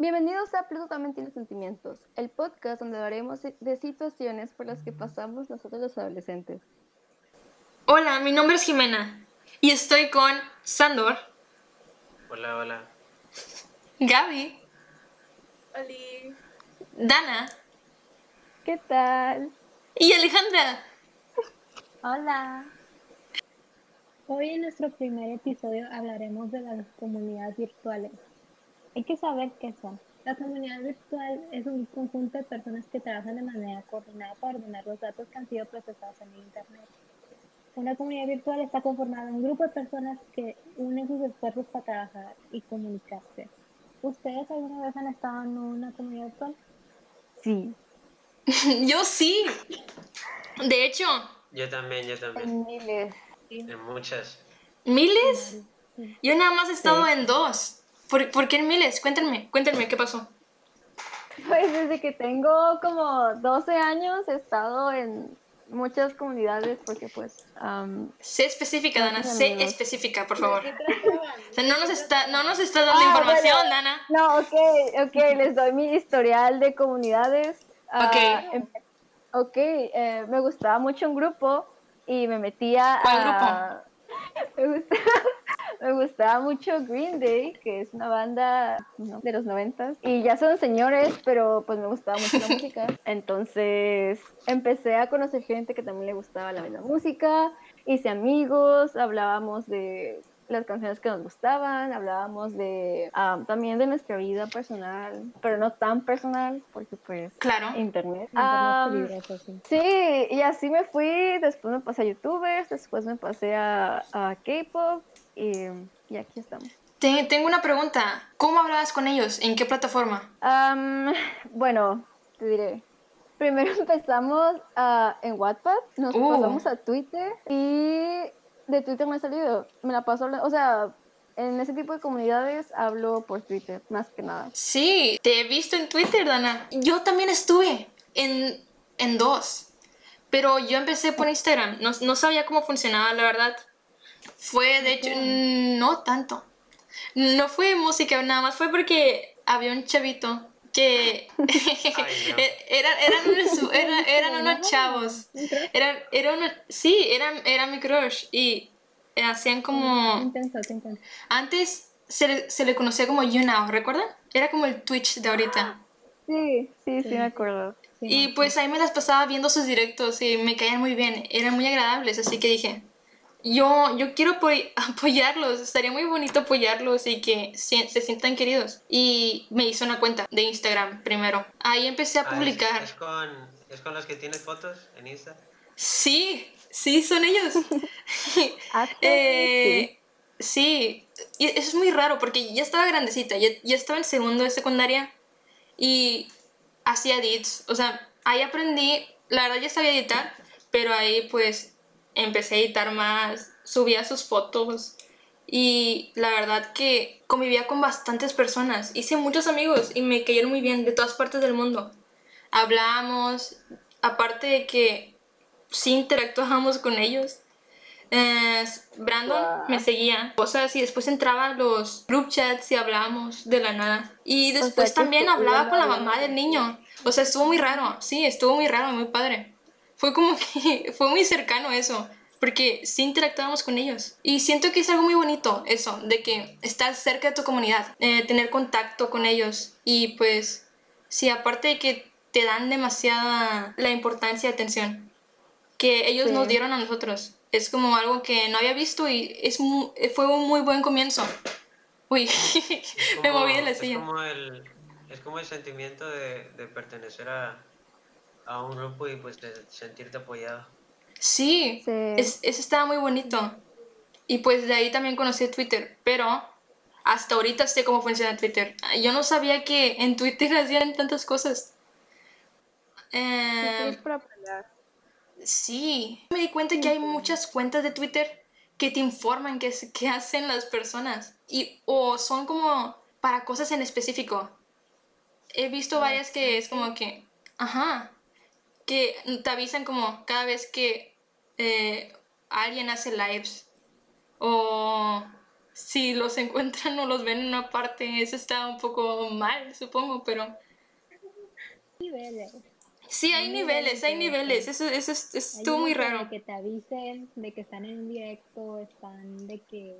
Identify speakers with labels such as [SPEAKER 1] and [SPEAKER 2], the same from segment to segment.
[SPEAKER 1] Bienvenidos a Absolutamente los Sentimientos, el podcast donde hablaremos de situaciones por las que pasamos nosotros los adolescentes.
[SPEAKER 2] Hola, mi nombre es Jimena y estoy con Sandor.
[SPEAKER 3] Hola, hola.
[SPEAKER 2] Gaby.
[SPEAKER 4] Oli.
[SPEAKER 2] Dana.
[SPEAKER 1] ¿Qué tal?
[SPEAKER 2] Y Alejandra.
[SPEAKER 5] Hola. Hoy en nuestro primer episodio hablaremos de las comunidades virtuales. Hay que saber qué son. La comunidad virtual es un conjunto de personas que trabajan de manera coordinada para ordenar los datos que han sido procesados en el Internet. Una comunidad virtual está conformada en un grupo de personas que unen sus esfuerzos para trabajar y comunicarse. ¿Ustedes alguna vez han estado en una comunidad virtual?
[SPEAKER 1] Sí.
[SPEAKER 2] Yo sí. De hecho.
[SPEAKER 3] Yo también, yo también.
[SPEAKER 1] En miles.
[SPEAKER 3] En muchas.
[SPEAKER 2] ¿Miles? Yo nada más he estado en dos. ¿Por, ¿Por, qué en miles? Cuéntenme, cuéntenme, ¿qué pasó?
[SPEAKER 1] Pues desde que tengo como 12 años he estado en muchas comunidades porque pues... Um,
[SPEAKER 2] sé específica, Dana, sé específica, por favor. O sea, no nos está, no nos está dando ah, información, bueno, Dana.
[SPEAKER 1] No, ok, ok, les doy mi historial de comunidades.
[SPEAKER 2] Ok.
[SPEAKER 1] Uh, ok, eh, me gustaba mucho un grupo y me metía
[SPEAKER 2] ¿Cuál
[SPEAKER 1] a... grupo? me, gustaba, me gustaba mucho Green Day, que es una banda ¿no? de los noventas. Y ya son señores, pero pues me gustaba mucho la música. Entonces empecé a conocer gente que también le gustaba la misma música. Hice amigos, hablábamos de las canciones que nos gustaban, hablábamos de um, también de nuestra vida personal, pero no tan personal, porque pues
[SPEAKER 2] claro.
[SPEAKER 1] internet.
[SPEAKER 5] internet
[SPEAKER 1] um, sí, y así me fui, después me pasé a youtubers, después me pasé a, a K-pop y, y, aquí estamos.
[SPEAKER 2] Te, tengo una pregunta, ¿cómo hablabas con ellos? ¿En qué plataforma?
[SPEAKER 1] Um, bueno, te diré. Primero empezamos uh, en WhatsApp, nos
[SPEAKER 2] Uh.
[SPEAKER 1] pasamos a Twitter y de Twitter me he salido. Me la paso, o sea, en ese tipo de comunidades hablo por Twitter, más que nada.
[SPEAKER 2] Sí, te he visto en Twitter, Dana. Yo también estuve en, en dos, pero yo empecé por Instagram. No, no sabía cómo funcionaba, la verdad. Fue, de hecho, no tanto. No fue música, nada más fue porque había un chavito que
[SPEAKER 3] Ay, no.
[SPEAKER 2] eran, eran, unos, eran, eran unos chavos. Eran, era uno, sí, era, era mi crush y hacían como...
[SPEAKER 5] Intenso, qué intenso.
[SPEAKER 2] Antes se le, se le conocía como YouNow, ¿recuerdan? Era como el Twitch de ahorita.
[SPEAKER 1] Sí, sí, sí,
[SPEAKER 5] Sí.
[SPEAKER 1] me acuerdo.
[SPEAKER 5] Sí,
[SPEAKER 2] Y pues ahí me las pasaba viendo sus directos y me caían muy bien, eran muy agradables, así que dije, yo, yo quiero apoy- apoyarlos, estaría muy bonito apoyarlos y que se, se sientan queridos. Y me hice una cuenta de Instagram primero. Ahí empecé a
[SPEAKER 3] Ah, ¿es-
[SPEAKER 2] publicar.
[SPEAKER 3] ¿Es, con, ¿Es con los que tienes fotos en Insta?
[SPEAKER 2] Sí, sí, son ellos.
[SPEAKER 1] Actually,
[SPEAKER 2] Eh, sí, y eso es muy raro porque ya estaba grandecita, ya, ya estaba en segundo de secundaria y hacía edits. O sea, ahí aprendí, la verdad ya sabía editar, pero ahí pues empecé a editar más, subía sus fotos y la verdad que convivía con bastantes personas. Hice muchos amigos y me cayeron muy bien de todas partes del mundo. Hablábamos, aparte de que sí interactuábamos con ellos. Eh, Brandon
[SPEAKER 1] Guau.
[SPEAKER 2] me seguía cosas y después entraba a los group chats y hablábamos de la nada. Y
[SPEAKER 1] sea,
[SPEAKER 2] después
[SPEAKER 1] que
[SPEAKER 2] también
[SPEAKER 1] estuvieron
[SPEAKER 2] hablaba con la mamá del niño. O sea, estuvo muy raro. Sí, estuvo muy raro, muy padre. Fue como que fue muy cercano eso. Porque sí interactuábamos con ellos. Y siento que es algo muy bonito eso, de que estar cerca de tu comunidad, eh, tener contacto con ellos. Y pues, sí, aparte de que te dan demasiada la importancia y atención que ellos
[SPEAKER 1] Sí.
[SPEAKER 2] nos dieron a nosotros. Es como algo que no había visto y es mu- fue un muy buen comienzo. Uy,
[SPEAKER 3] Es
[SPEAKER 2] me
[SPEAKER 3] como-
[SPEAKER 2] moví de la
[SPEAKER 3] es
[SPEAKER 2] silla.
[SPEAKER 3] Como el, es como el sentimiento de, de pertenecer a, a un grupo y pues de sentirte apoyado.
[SPEAKER 2] Sí,
[SPEAKER 1] Sí.
[SPEAKER 2] es- eso estaba muy bonito. Y pues de ahí también conocí Twitter, pero hasta ahorita sé cómo funciona Twitter. Yo no sabía que en Twitter hacían tantas cosas. Eh,
[SPEAKER 1] es para aprender.
[SPEAKER 2] sí, me di cuenta que hay muchas cuentas de Twitter que te informan qué, qué hacen las personas y o son como para cosas en específico. He visto varias que es como que, ajá, que te avisan como cada vez que eh, alguien hace lives o si los encuentran o los ven en una parte, eso está un poco mal, supongo, pero
[SPEAKER 5] niveles.
[SPEAKER 2] sí, hay
[SPEAKER 5] Hay
[SPEAKER 2] niveles, hay
[SPEAKER 5] niveles
[SPEAKER 2] eso, eso es-
[SPEAKER 5] Hay
[SPEAKER 2] estuvo muy
[SPEAKER 5] de
[SPEAKER 2] raro.
[SPEAKER 5] que te avisen de que están en directo, están de que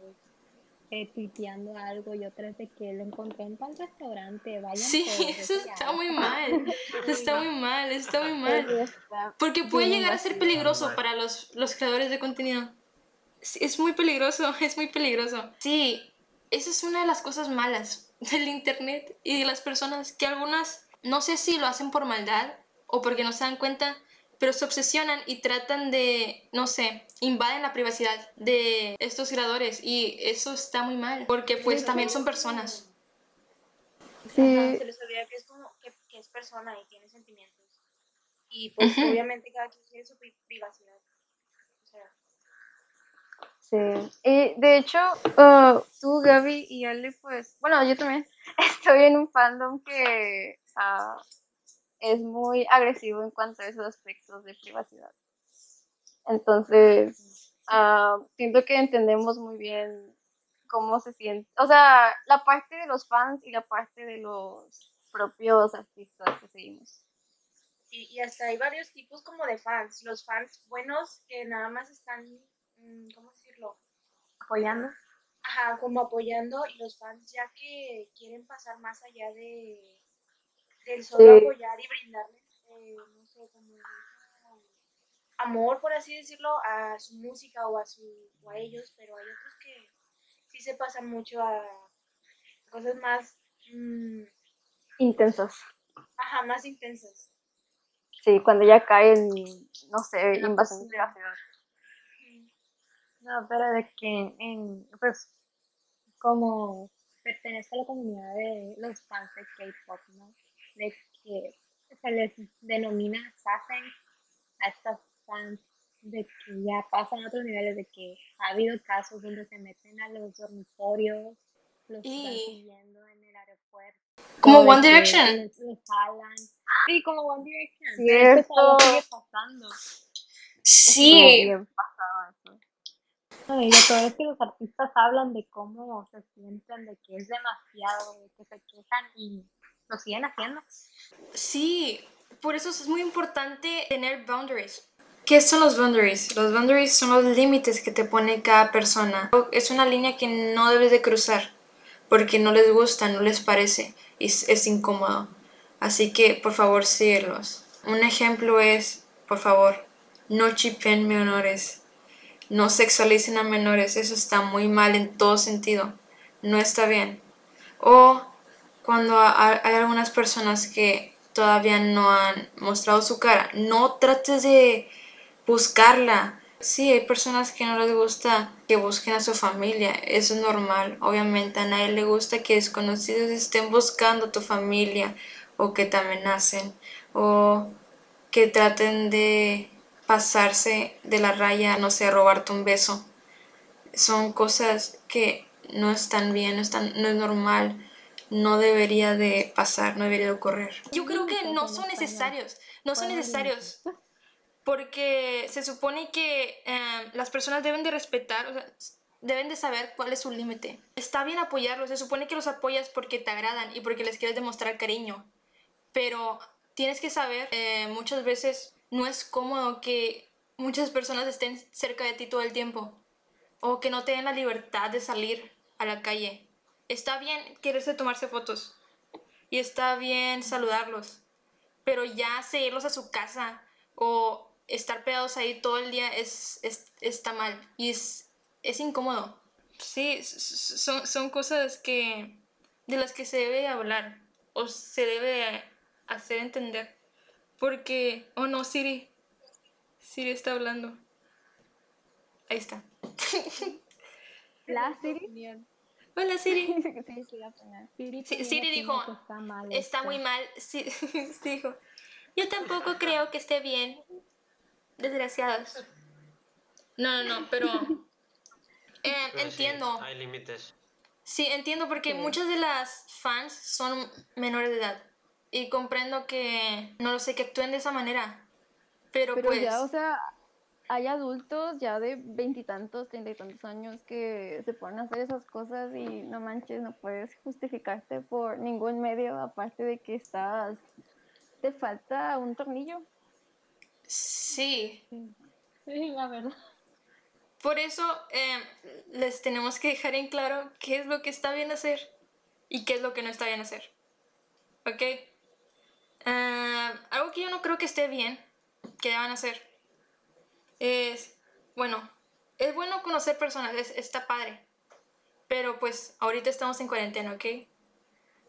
[SPEAKER 5] eh, tuiteando algo y otras de que lo encontré en tal restaurante, vayan
[SPEAKER 2] Sí,
[SPEAKER 5] por
[SPEAKER 2] eso está
[SPEAKER 5] ya".
[SPEAKER 2] muy mal, está muy mal, está muy mal. Porque puede llegar a ser peligroso
[SPEAKER 3] Mal.
[SPEAKER 2] para los, los creadores de contenido. Sí, es muy peligroso, es muy peligroso. Sí, esa es una de las cosas malas del internet y de las personas que algunas, no sé si lo hacen por maldad o porque no se dan cuenta, pero se obsesionan y tratan de, no sé, invaden la privacidad de estos creadores y eso está muy mal porque pues también son personas.
[SPEAKER 1] Sí,
[SPEAKER 4] Ajá, se les olvida que es como que, que es persona y tiene sentimientos. Y pues
[SPEAKER 2] Ujú.
[SPEAKER 4] obviamente cada quien quiere su pri- privacidad. O sea,
[SPEAKER 1] sí. Y de hecho, uh, tú, Gaby y Ale, pues, bueno, yo también estoy en un fandom que ah, es muy agresivo en cuanto a esos aspectos de privacidad. Entonces, ah, siento que entendemos muy bien cómo se siente, o sea, la parte de los fans y la parte de los propios artistas que seguimos.
[SPEAKER 4] y, y hasta hay varios tipos como de fans. Los fans buenos que nada más están, mm, ¿cómo decirlo?
[SPEAKER 1] Apoyando.
[SPEAKER 4] Ajá, como apoyando y los fans ya que quieren pasar más allá de del solo
[SPEAKER 1] Sí.
[SPEAKER 4] apoyar y brindarles, eh, no sé, como esa amor, por así decirlo, a su música o a, su, o a ellos, pero hay otros que sí se pasan mucho a cosas más, mm,
[SPEAKER 1] Intensas.
[SPEAKER 4] ajá, más intensas.
[SPEAKER 1] Sí, cuando ya caen, no sé,
[SPEAKER 5] En la
[SPEAKER 1] invasión de privacidad.
[SPEAKER 5] No, pero de que en, pues, como pertenezco a la comunidad de los fans de K-pop, ¿no? De que se les denomina sasen a estas fans de que ya pasan a otros niveles, de que ha habido casos donde se meten a los dormitorios, los están
[SPEAKER 2] Y-
[SPEAKER 5] siguiendo en el aeropuerto.
[SPEAKER 2] Como One Direction.
[SPEAKER 5] Los, los. Sí, como One Direction. pero esto
[SPEAKER 1] Cierto.
[SPEAKER 5] sigue pasando.
[SPEAKER 1] Estuvo bien pasado eso.
[SPEAKER 5] No, y lo peor es que los artistas hablan de cómo se sienten, de que es demasiado, de que se quejan y lo siguen haciendo.
[SPEAKER 2] Sí, por eso es muy importante tener boundaries. ¿Qué son los boundaries? Los boundaries son los límites que te pone cada persona. Es una línea que no debes de cruzar porque no les gusta, no les parece y es, incómodo. Así que por favor síguelos. Un ejemplo es, por favor, no chipen menores. No sexualicen a menores. Eso está muy mal en todo sentido. No está bien. O cuando ha- hay algunas personas que todavía no han mostrado su cara, no trates de buscarla. Sí, hay personas que no les gusta que busquen a su familia, eso es normal. Obviamente a nadie le gusta que desconocidos estén buscando a tu familia o que te amenacen o que traten de pasarse de la raya, no sé, robarte un beso. Son cosas que no están bien, no, están, no es normal no debería de pasar, no debería de ocurrir. Yo creo que no son necesarios, no son necesarios. Porque se supone que eh, las personas deben de respetar, o sea, s- deben de saber cuál es su límite. Está bien apoyarlos, se supone que los apoyas porque te agradan y porque les quieres demostrar cariño. Pero tienes que saber, eh, muchas veces no es cómodo que muchas personas estén cerca de ti todo el tiempo o que no te den la libertad de salir a la calle. Está bien quererse tomarse fotos y está bien saludarlos, pero ya seguirlos a su casa o estar pegados ahí todo el día es, es- está mal y es, es incómodo. Sí, son, son cosas que de las que se debe hablar o se debe hacer entender. Porque, oh no, Siri, Siri está hablando. Ahí está.
[SPEAKER 1] La Siri.
[SPEAKER 2] Hola Siri.
[SPEAKER 1] Sí, sí.
[SPEAKER 5] Siri,
[SPEAKER 2] Sí, dijo,
[SPEAKER 5] está mal
[SPEAKER 2] Está
[SPEAKER 5] esto.
[SPEAKER 2] muy mal. Sí, sí, dijo. Yo tampoco creo que esté bien. Desgraciados. No, no, no, pero... eh,
[SPEAKER 3] Pero sí,
[SPEAKER 2] entiendo.
[SPEAKER 3] hay límites.
[SPEAKER 2] Sí, entiendo porque
[SPEAKER 1] Sí.
[SPEAKER 2] muchas de las fans son menores de edad. Y comprendo que, no lo sé, que actúen de esa manera. Pero,
[SPEAKER 1] Pero
[SPEAKER 2] pues...
[SPEAKER 1] ya, o sea, hay adultos ya de veintitantos, treinta y tantos años que se ponen a hacer esas cosas y no manches, no puedes justificarte por ningún medio aparte de que estás, te falta un tornillo.
[SPEAKER 2] Sí,
[SPEAKER 5] Sí, la verdad.
[SPEAKER 2] por eso em, les tenemos que dejar en claro qué es lo que está bien hacer y qué es lo que no está bien hacer. ¿Ok? Ah, algo que yo no creo que esté bien, que deban hacer, es, bueno, es bueno conocer personas, es- está padre, pero pues ahorita estamos en cuarentena, ¿ok?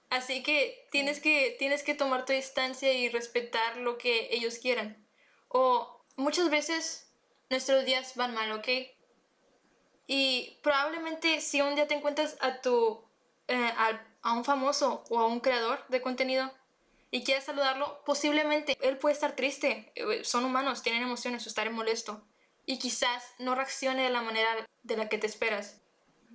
[SPEAKER 2] Así que tienes que, tienes que tomar tu distancia y respetar lo que ellos quieran. O muchas veces nuestros días van mal, ¿ok? Y probablemente si un día te encuentras a tu eh, al- a, un famoso o a un creador de contenido y quieres saludarlo, posiblemente él puede estar triste. eh, Son humanos, tienen emociones o molesto. Y quizás no reaccione de la manera de la que te esperas.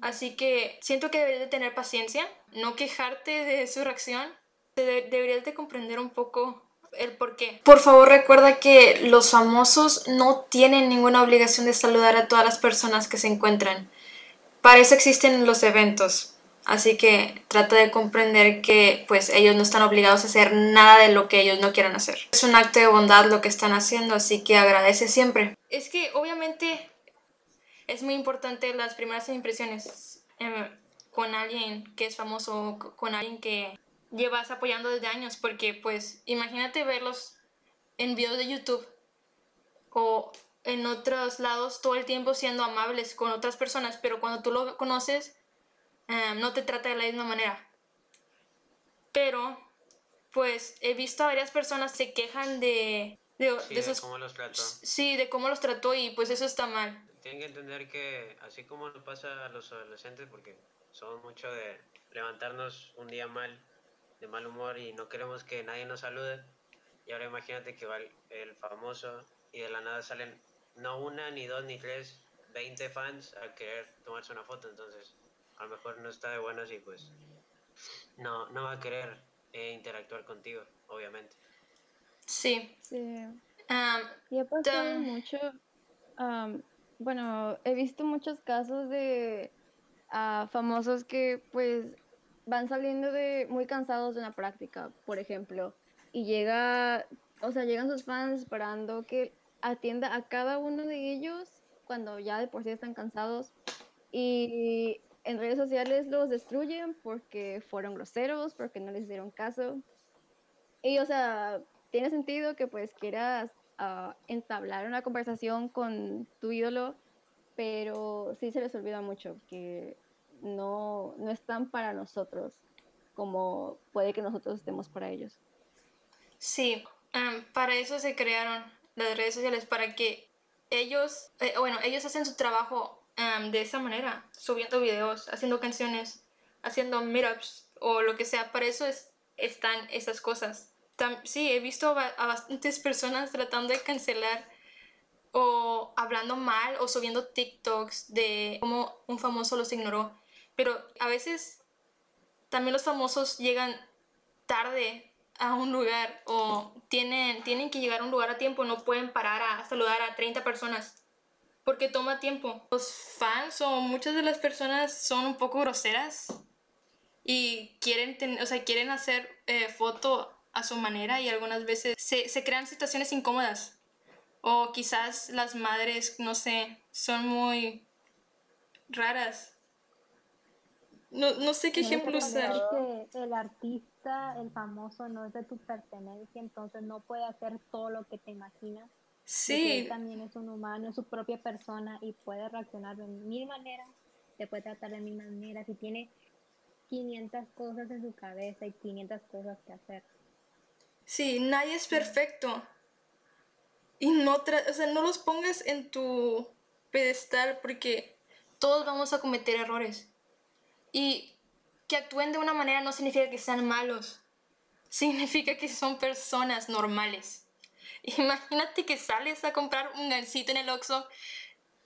[SPEAKER 2] Así que siento que deberías de tener paciencia, no quejarte de su reacción. Deberías de comprender un poco el por qué. Por favor, recuerda que los famosos no tienen ninguna obligación de saludar a todas las personas que se encuentran. Para eso existen los eventos. Así que trata de comprender que pues ellos no están obligados a hacer nada de lo que ellos no quieran hacer. Es un acto de bondad lo que están haciendo, así que agradece siempre. Es que obviamente es muy importante las primeras impresiones em, con alguien que es famoso, con alguien que llevas apoyando desde años, porque pues imagínate verlos en videos de YouTube o en otros lados todo el tiempo siendo amables con otras personas, pero cuando tú lo conoces em, no te trata de la misma manera. Pero pues he visto a varias personas se quejan de, de,
[SPEAKER 3] Sí,
[SPEAKER 2] de
[SPEAKER 3] de
[SPEAKER 2] esos...
[SPEAKER 3] cómo los trató.
[SPEAKER 2] Sí, de cómo los trató y pues eso está mal.
[SPEAKER 3] Tienen que entender que así como nos pasa a los adolescentes, porque somos mucho de levantarnos un día mal, de mal humor y no queremos que nadie nos salude. Y ahora imagínate que va el, el famoso y de la nada salen no una, ni dos, ni tres, 20 fans a querer tomarse una foto. Entonces, a lo mejor no está de buenas y pues no, no va a querer eh, interactuar contigo, obviamente.
[SPEAKER 2] Sí.
[SPEAKER 1] Sí.
[SPEAKER 2] Am,
[SPEAKER 1] Y ha pasado
[SPEAKER 2] Ta-
[SPEAKER 1] mucho, bueno, he visto muchos casos de ah, famosos que pues van saliendo de muy cansados de una práctica, por ejemplo, y llega, o sea, llegan sus fans esperando que atienda a cada uno de ellos cuando ya de por sí están cansados y en redes sociales los destruyen porque fueron groseros, porque no les dieron caso. Y, o sea, tiene sentido que pues quieras ah, entablar una conversación con tu ídolo, pero sí se les olvida mucho que no, no están para nosotros como puede que nosotros estemos para ellos.
[SPEAKER 2] sí, am, para eso se crearon las redes sociales, para que ellos, eh, bueno, ellos hacen su trabajo am, de esa manera, subiendo videos, haciendo canciones, haciendo meetups o lo que sea. Para eso es, están esas cosas. Tam- sí, he visto a bastantes personas tratando de cancelar o hablando mal o subiendo TikToks de cómo un famoso los ignoró. Pero a veces también los famosos llegan tarde a un lugar o tienen, tienen que llegar a un lugar a tiempo, no pueden parar a saludar a 30 personas porque toma tiempo. Los fans o muchas de las personas son un poco groseras y quieren, ten- o sea, quieren hacer eh, foto a su manera y algunas veces se, se crean situaciones incómodas. O quizás las madres, no sé, son muy raras. No, no sé qué ejemplo usar.
[SPEAKER 5] que el artista, el famoso, no es de tu pertenencia, entonces no puede hacer todo lo que te imaginas.
[SPEAKER 2] Sí,
[SPEAKER 5] él también es un humano, es su propia persona y puede reaccionar de mil maneras, te puede tratar de mil maneras y tiene 500 cosas en su cabeza y 500 cosas que hacer.
[SPEAKER 2] sí, nadie es perfecto. Y no, tra- o sea, no los pongas en tu pedestal porque todos vamos a cometer errores. Y que actúen de una manera no significa que sean malos. Significa que son personas normales. Imagínate que sales a comprar un gansito en el Oxxo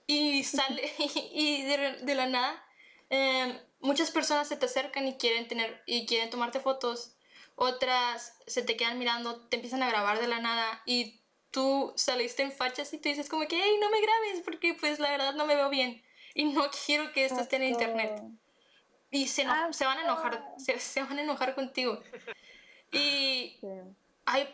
[SPEAKER 2] y sale y de, de la nada em, muchas personas se te acercan y quieren tener y quieren tomarte fotos otras se te quedan mirando te empiezan a grabar de la nada y tú saliste en fachas y tú dices como que, hey, no me grabes porque pues la verdad no me veo bien y no quiero que esto esté en internet. Y se,
[SPEAKER 1] Ah,
[SPEAKER 2] se van a enojar, se, se van a enojar contigo. Y hay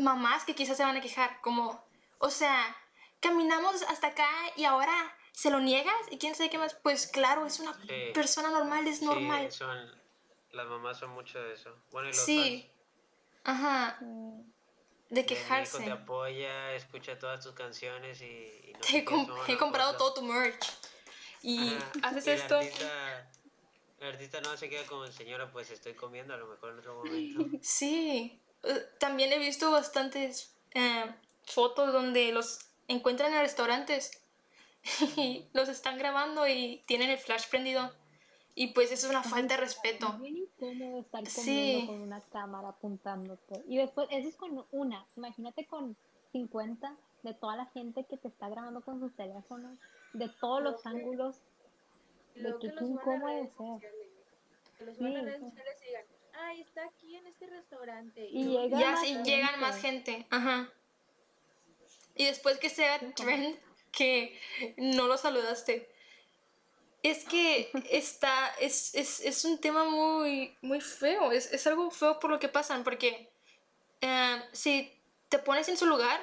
[SPEAKER 2] mamás que quizás se van a quejar, como, o sea, caminamos hasta acá y ahora se lo niegas y quién sabe qué más. Pues claro, es una
[SPEAKER 3] Sí.
[SPEAKER 2] persona normal, es normal.
[SPEAKER 3] Sí, son, las mamás son mucho de eso. Bueno, y los
[SPEAKER 2] Sí. Ajá, de
[SPEAKER 3] fans. Mi hijo
[SPEAKER 2] quejarse.
[SPEAKER 3] te apoya, escucha todas tus canciones y... y no
[SPEAKER 2] Te he, comprado todo tu merch. Y
[SPEAKER 3] Ajá,
[SPEAKER 2] haces
[SPEAKER 3] y el
[SPEAKER 2] esto.
[SPEAKER 3] el artista no se queda como señora, pues estoy comiendo a lo mejor en otro momento.
[SPEAKER 2] Sí, también he visto bastantes eh, fotos donde los encuentran en restaurantes y los están grabando y tienen el flash prendido. Y pues eso es una falta de respeto.
[SPEAKER 5] Es bien incómodo estar
[SPEAKER 2] Sí.
[SPEAKER 5] con una cámara apuntándote. Y después, eso es con una. Imagínate con 50 de toda la gente que te está grabando con sus teléfonos, de todos los
[SPEAKER 4] Lo que-
[SPEAKER 5] ángulos.
[SPEAKER 4] Y luego
[SPEAKER 5] que
[SPEAKER 4] que los a
[SPEAKER 5] incómodo
[SPEAKER 4] redes
[SPEAKER 5] ser.
[SPEAKER 4] los suban a
[SPEAKER 5] Sí,
[SPEAKER 4] redes
[SPEAKER 5] sí.
[SPEAKER 4] sociales y digan, ay, está aquí en este restaurante.
[SPEAKER 5] Y llega
[SPEAKER 2] Ya
[SPEAKER 5] más
[SPEAKER 2] sí,
[SPEAKER 5] gente.
[SPEAKER 2] llegan más gente. Ajá. Y después que sea trend que no lo saludaste. Es que está, es, es, es un tema muy, muy feo, es, es algo feo por lo que pasan, porque eh, si te pones en su lugar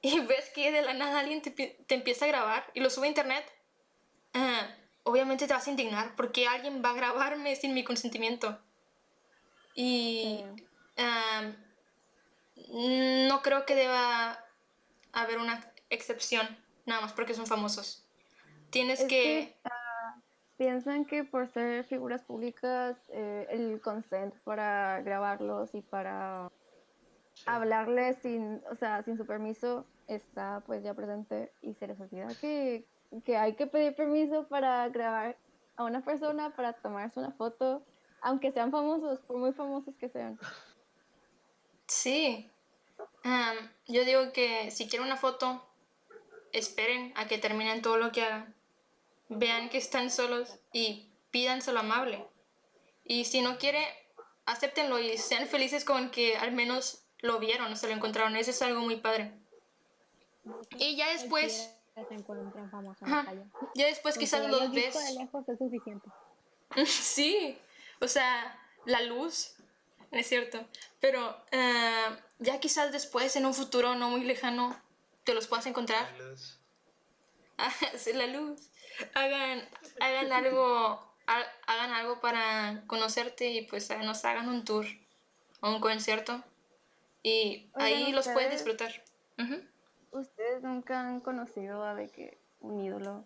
[SPEAKER 2] y ves que de la nada alguien te, te empieza a grabar y lo sube a internet, eh, obviamente te vas a indignar porque alguien va a grabarme sin mi consentimiento. Y
[SPEAKER 1] Sí.
[SPEAKER 2] no creo que deba haber una excepción, nada más porque son famosos. Tienes
[SPEAKER 1] Es
[SPEAKER 2] que...
[SPEAKER 1] que, ah, piensan que por ser figuras públicas, eh, el consent para grabarlos y para
[SPEAKER 3] Sí.
[SPEAKER 1] hablarles sin, o sea, sin su permiso está pues ya presente y se les olvida que, que hay que pedir permiso para grabar a una persona, para tomarse una foto, aunque sean famosos, por muy famosos que sean.
[SPEAKER 2] Sí. Am, yo digo que si quieren una foto, esperen a que terminen todo lo que hagan. Vean que están solos y pídanselo amable. Y si no quiere, acéptenlo y sean felices con que al menos lo vieron o se lo encontraron. Eso es algo muy padre. Y ya después,
[SPEAKER 5] se en la calle.
[SPEAKER 2] ya después quizás los ves.
[SPEAKER 5] de lejos es suficiente.
[SPEAKER 2] Sí, o sea, la luz, es cierto. Pero eh, ya quizás después, en un futuro no muy lejano, te los puedas encontrar.
[SPEAKER 3] La luz.
[SPEAKER 2] Sí, la luz. Hagan, hagan algo, ha- hagan algo para conocerte y pues eh, nos hagan un tour o un concierto. Y
[SPEAKER 1] Oigan,
[SPEAKER 2] ahí los puedes disfrutar. Ujú.
[SPEAKER 1] ¿Ustedes nunca han conocido a de que un ídolo,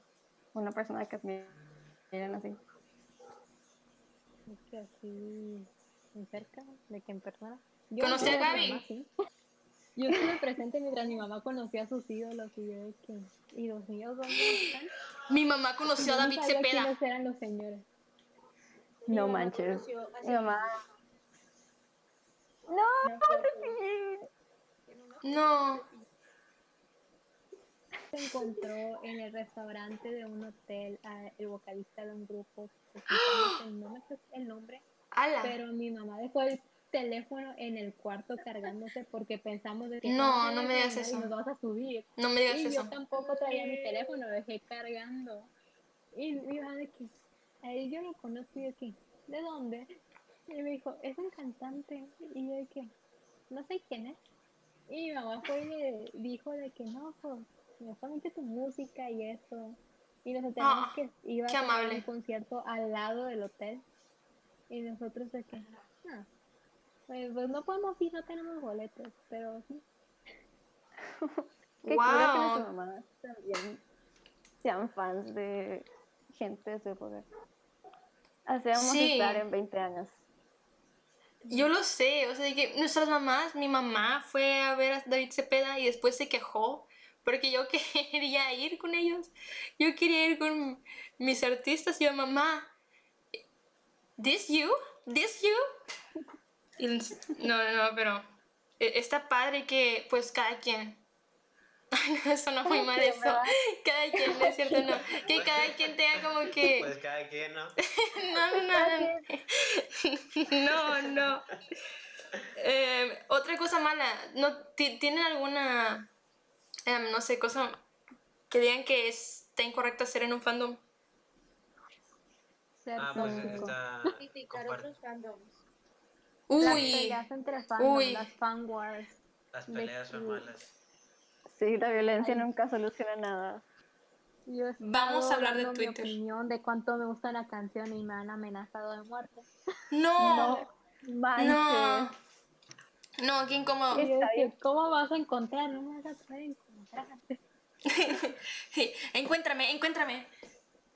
[SPEAKER 1] una persona que admiran así?
[SPEAKER 5] Es que así, en cerca, de que en persona.
[SPEAKER 2] ¿Conocí a Gaby?
[SPEAKER 5] mamá sí. Yo estuve presente mientras mi mamá conocía a sus ídolos y yo de que, ¿y los míos dónde están?
[SPEAKER 2] Mi mamá conoció a
[SPEAKER 5] Yo
[SPEAKER 2] David Cepeda.
[SPEAKER 5] quiénes eran los señores.
[SPEAKER 4] Mi
[SPEAKER 1] No
[SPEAKER 4] mamá
[SPEAKER 1] manches. Mi mamá. No,
[SPEAKER 2] No.
[SPEAKER 5] Se encontró en el restaurante de un hotel a- el vocalista de un grupo, precisamente no me sé el nombre,
[SPEAKER 2] Ala.
[SPEAKER 5] pero mi mamá dejó el teléfono en el cuarto cargándose porque pensamos de que
[SPEAKER 2] No,
[SPEAKER 5] "Ah,
[SPEAKER 2] no me digas eso.
[SPEAKER 5] nos vas a subir.
[SPEAKER 2] No me digas
[SPEAKER 5] Y yo
[SPEAKER 2] eso.
[SPEAKER 5] tampoco traía mi teléfono, lo dejé cargando. Y mi mamá de que, a él yo lo conozco y de que, ¿de dónde? Y me dijo, es un cantante. Y yo de que, no sé quién es. Y mi mamá fue y le dijo de que no, pues, me gusta mucho tu música y eso. Y nos enteramos
[SPEAKER 2] Ah,
[SPEAKER 5] que iba a
[SPEAKER 2] amable.
[SPEAKER 5] un concierto al lado del hotel. Y nosotros de que, ah, pues, pues no podemos ir, no tenemos boletos, pero sí.
[SPEAKER 1] Qué cura que
[SPEAKER 2] Wow.
[SPEAKER 1] nuestras mamás también sean fans de gente de su época. Así vamos
[SPEAKER 2] Sí.
[SPEAKER 1] a estar en 20 años.
[SPEAKER 2] Yo lo sé, o sea, de que nuestras mamás, mi mamá fue a ver a David Cepeda y después se quejó porque yo quería ir con ellos. Yo quería ir con mis artistas y yo, mamá, ¿this you? ¿This you? Y no, no, no, pero eh, está padre que pues cada quien... Ay, no, eso no muy mal eso.
[SPEAKER 1] ¿verdad?
[SPEAKER 2] Cada quien, no es cierto, no. Que cada quien tenga como que...
[SPEAKER 3] Pues cada quien, ¿no?
[SPEAKER 2] No, no, no. No, no. Eh, otra cosa mala, ¿no ti- tienen alguna em, no sé, cosa que digan que está incorrecta hacer en un fandom.
[SPEAKER 5] Ser
[SPEAKER 3] Ah, pues está.
[SPEAKER 4] Criticar otros fandoms.
[SPEAKER 5] Las
[SPEAKER 2] Uy,
[SPEAKER 5] peleas entre fandom,
[SPEAKER 2] Uy.
[SPEAKER 5] las fan wars.
[SPEAKER 3] Las peleas son malas.
[SPEAKER 1] Sí, la violencia nunca soluciona nada.
[SPEAKER 5] Yo
[SPEAKER 2] Vamos a hablar de
[SPEAKER 5] dando mi
[SPEAKER 2] Twitter.
[SPEAKER 5] opinión de cuánto me gusta una canción y me han amenazado de muerte.
[SPEAKER 2] no,
[SPEAKER 1] Manches.
[SPEAKER 2] no, no, qué incómodo.
[SPEAKER 5] ¿Cómo vas a encontrar? No me vas a poder encontrar.
[SPEAKER 2] encuéntrame, encuéntrame.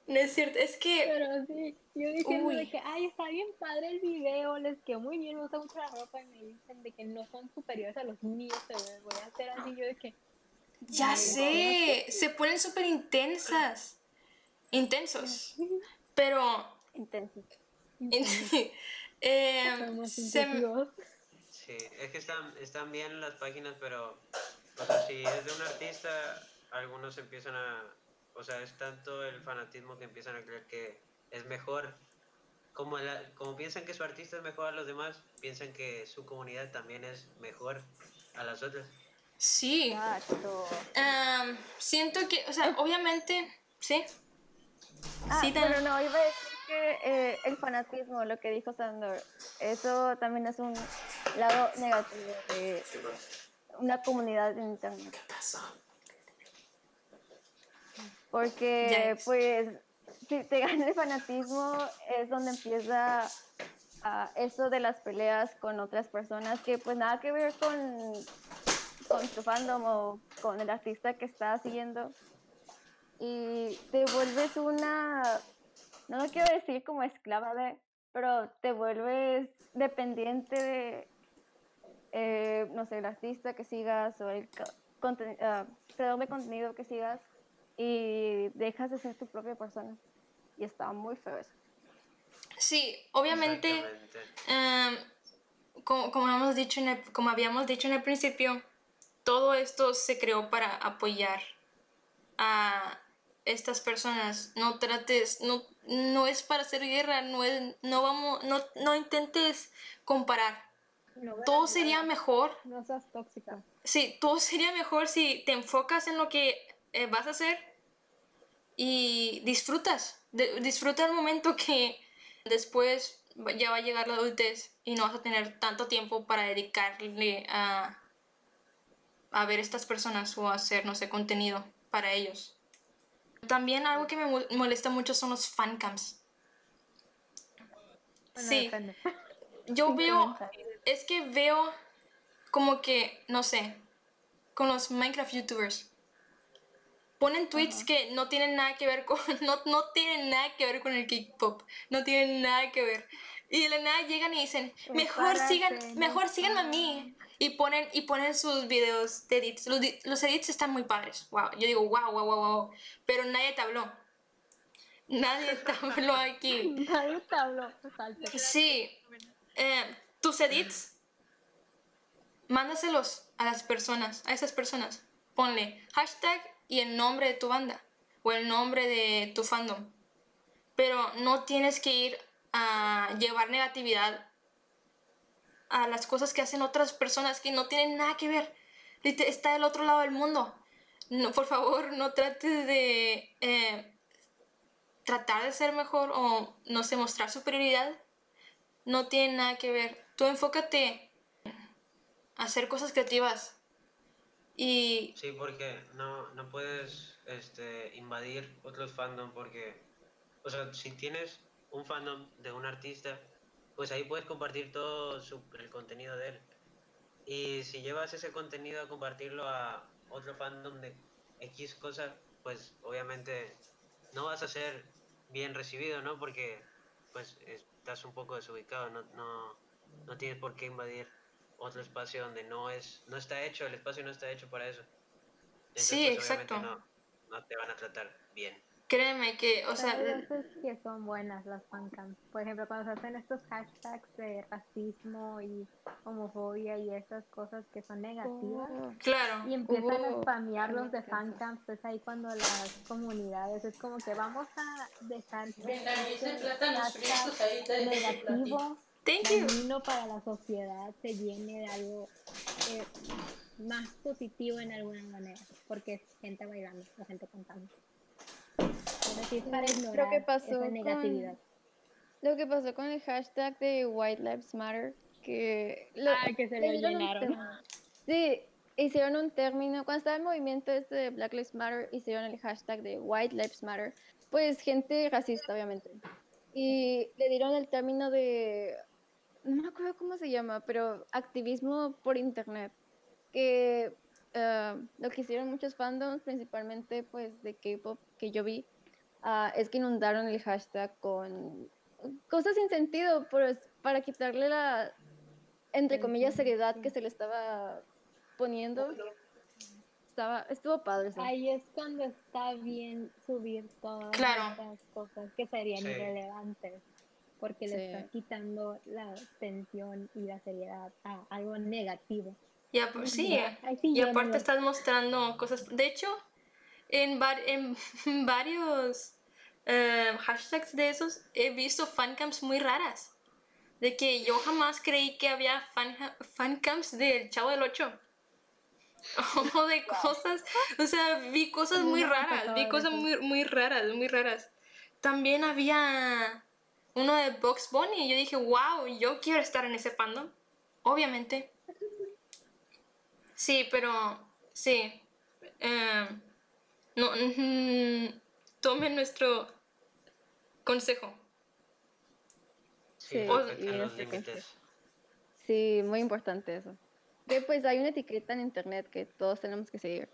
[SPEAKER 2] No es cierto, es que
[SPEAKER 5] Pero sí, yo diciendo
[SPEAKER 2] Uy.
[SPEAKER 5] de que, ay, está bien padre el video, les quedó muy bien, me gusta mucho la ropa y me dicen de que no son superiores a los míos, pero voy a hacer así, yo de que,
[SPEAKER 2] ya sé, se ponen súper intensas, intensos, pero
[SPEAKER 1] Intenso.
[SPEAKER 2] em,
[SPEAKER 5] somos
[SPEAKER 2] se-.
[SPEAKER 3] Sí, es que están, están bien las páginas, pero, o sea, si es de un artista, algunos empiezan a, o sea, es tanto el fanatismo que empiezan a creer que es mejor. Como, la- como piensan que su artista es mejor a los demás, piensan que su comunidad también es mejor a las otras.
[SPEAKER 2] sí,
[SPEAKER 1] Exacto.
[SPEAKER 2] em, siento que, o sea, obviamente, sí,
[SPEAKER 1] Ah,
[SPEAKER 2] Sí,
[SPEAKER 1] pero no, iba a decir que eh, el fanatismo, lo que dijo Sandor, eso también es un lado negativo de una comunidad en internet. Porque,
[SPEAKER 2] Yikes.
[SPEAKER 1] pues, si te gana el fanatismo, es donde empieza ah, eso de las peleas con otras personas que, pues, nada que ver con, con tu fandom o con el artista que estás siguiendo y te vuelves una, no lo quiero decir como esclava de, pero te vuelves dependiente de, eh, no sé, el artista que sigas o el co- conten- creador de contenido que sigas y dejas de ser tu propia persona. Y está muy feo eso.
[SPEAKER 2] sí, obviamente. Em, como, como, hemos dicho en el- como habíamos dicho en el principio, todo esto se creó para apoyar a estas personas. No trates, no, no es para hacer guerra, no, es, no, vamos, no, no intentes comparar.
[SPEAKER 4] No
[SPEAKER 2] Todo sería mejor,
[SPEAKER 5] No seas tóxica.
[SPEAKER 2] sí, todo sería mejor si te enfocas en lo que eh, vas a hacer y disfrutas. de- disfruta el momento que después ya va a llegar la adultez y no vas a tener tanto tiempo para dedicarle a, a ver estas personas o a hacer, no sé, contenido para ellos. También algo que me mo- molesta mucho son los fancams.
[SPEAKER 5] Bueno,
[SPEAKER 2] Sí.
[SPEAKER 5] depende.
[SPEAKER 2] Yo veo. Es que veo como que, no sé, con los Minecraft YouTubers. Ponen tweets que no tienen nada que ver con, no, no tienen nada que ver con el K-pop, no tienen nada que ver. Y de la nada llegan y dicen, mejor sigan, mejor síganme a mí. Y ponen, y ponen sus videos de edits. Los, los edits están muy padres. Wow. Yo digo, wow, wow, wow, wow. Pero nadie te habló. Nadie te habló aquí.
[SPEAKER 5] Nadie te habló.
[SPEAKER 2] Sí, eh, tus edits, mándaselos a las personas, a esas personas. Ponle hashtag y el nombre de tu banda o el nombre de tu fandom. Pero no tienes que ir a llevar negatividad a las cosas que hacen otras personas que no tienen nada que ver. Está del otro lado del mundo. No, por favor, no trates de eh, tratar de ser mejor o no sé, mostrar superioridad no tiene nada que ver. Tú enfócate a hacer cosas creativas. Y
[SPEAKER 3] Sí, porque no, no puedes este, invadir otros fandom porque, o sea, si tienes un fandom de un artista, pues ahí puedes compartir todo su- el contenido de él. Y si llevas ese contenido a compartirlo a otro fandom de X cosa, pues obviamente no vas a ser bien recibido, ¿no? Porque pues estás un poco desubicado, no, no, no tienes por qué invadir otro espacio donde no es, no está hecho, el espacio no está hecho para eso.
[SPEAKER 2] Sí,
[SPEAKER 3] obviamente
[SPEAKER 2] exacto.
[SPEAKER 3] No, no te van a tratar bien.
[SPEAKER 2] créeme que, o sea,
[SPEAKER 5] Hay veces que son buenas las fancams. Por ejemplo, cuando se hacen estos hashtags de racismo y homofobia y esas cosas que son negativas.
[SPEAKER 2] claro.
[SPEAKER 5] Y empiezan a spamearlos de
[SPEAKER 1] muchas
[SPEAKER 5] fancamps, es ahí cuando las comunidades, es como que vamos a dejar
[SPEAKER 6] de- de
[SPEAKER 5] negativo,
[SPEAKER 2] Thank you.
[SPEAKER 5] para la sociedad se llene de algo eh, más positivo en alguna manera, porque es gente bailando o gente cantando. Pero sí es para
[SPEAKER 1] Lo
[SPEAKER 5] ignorar
[SPEAKER 1] que pasó
[SPEAKER 5] esa
[SPEAKER 1] con-
[SPEAKER 5] negatividad.
[SPEAKER 1] Lo que pasó con el hashtag de White Lives Matter, que... lo-
[SPEAKER 5] Ah, que se lo llenaron.
[SPEAKER 1] Sí, hicieron un término, cuando estaba el movimiento este de Black Lives Matter, hicieron el hashtag de White Lives Matter, pues gente racista, obviamente. Y le dieron el término de, no me acuerdo cómo se llama, pero activismo por internet, que eh, lo que hicieron muchos fandoms, principalmente pues de K-pop que yo vi, ah, es que inundaron el hashtag con cosas sin sentido, pues, para quitarle la, entre comillas, seriedad que se le estaba poniendo. Estaba, estuvo padre eso.
[SPEAKER 5] Ahí es cuando está bien subir todas
[SPEAKER 2] Claro.
[SPEAKER 5] estas cosas que serían
[SPEAKER 3] Sí.
[SPEAKER 5] irrelevantes, porque le
[SPEAKER 1] Sí.
[SPEAKER 5] está quitando la tensión y la seriedad a algo negativo.
[SPEAKER 2] Y ap- sí, y aparte estás mostrando cosas. De hecho, en, var- en varios eh, hashtags de esos he visto fancams muy raras. De que yo jamás creí que había fan, fancams del Chavo del 8. O de cosas, o sea, vi cosas muy raras, vi cosas muy, muy raras, muy raras. También había uno de Box Bunny y yo dije, wow, yo quiero estar en ese fandom. Obviamente. Sí, pero sí. eh, no, mm, tomen nuestro consejo.
[SPEAKER 3] Sí,
[SPEAKER 1] y este. Sí, muy importante eso. Que pues hay una etiqueta en internet que todos tenemos que seguir.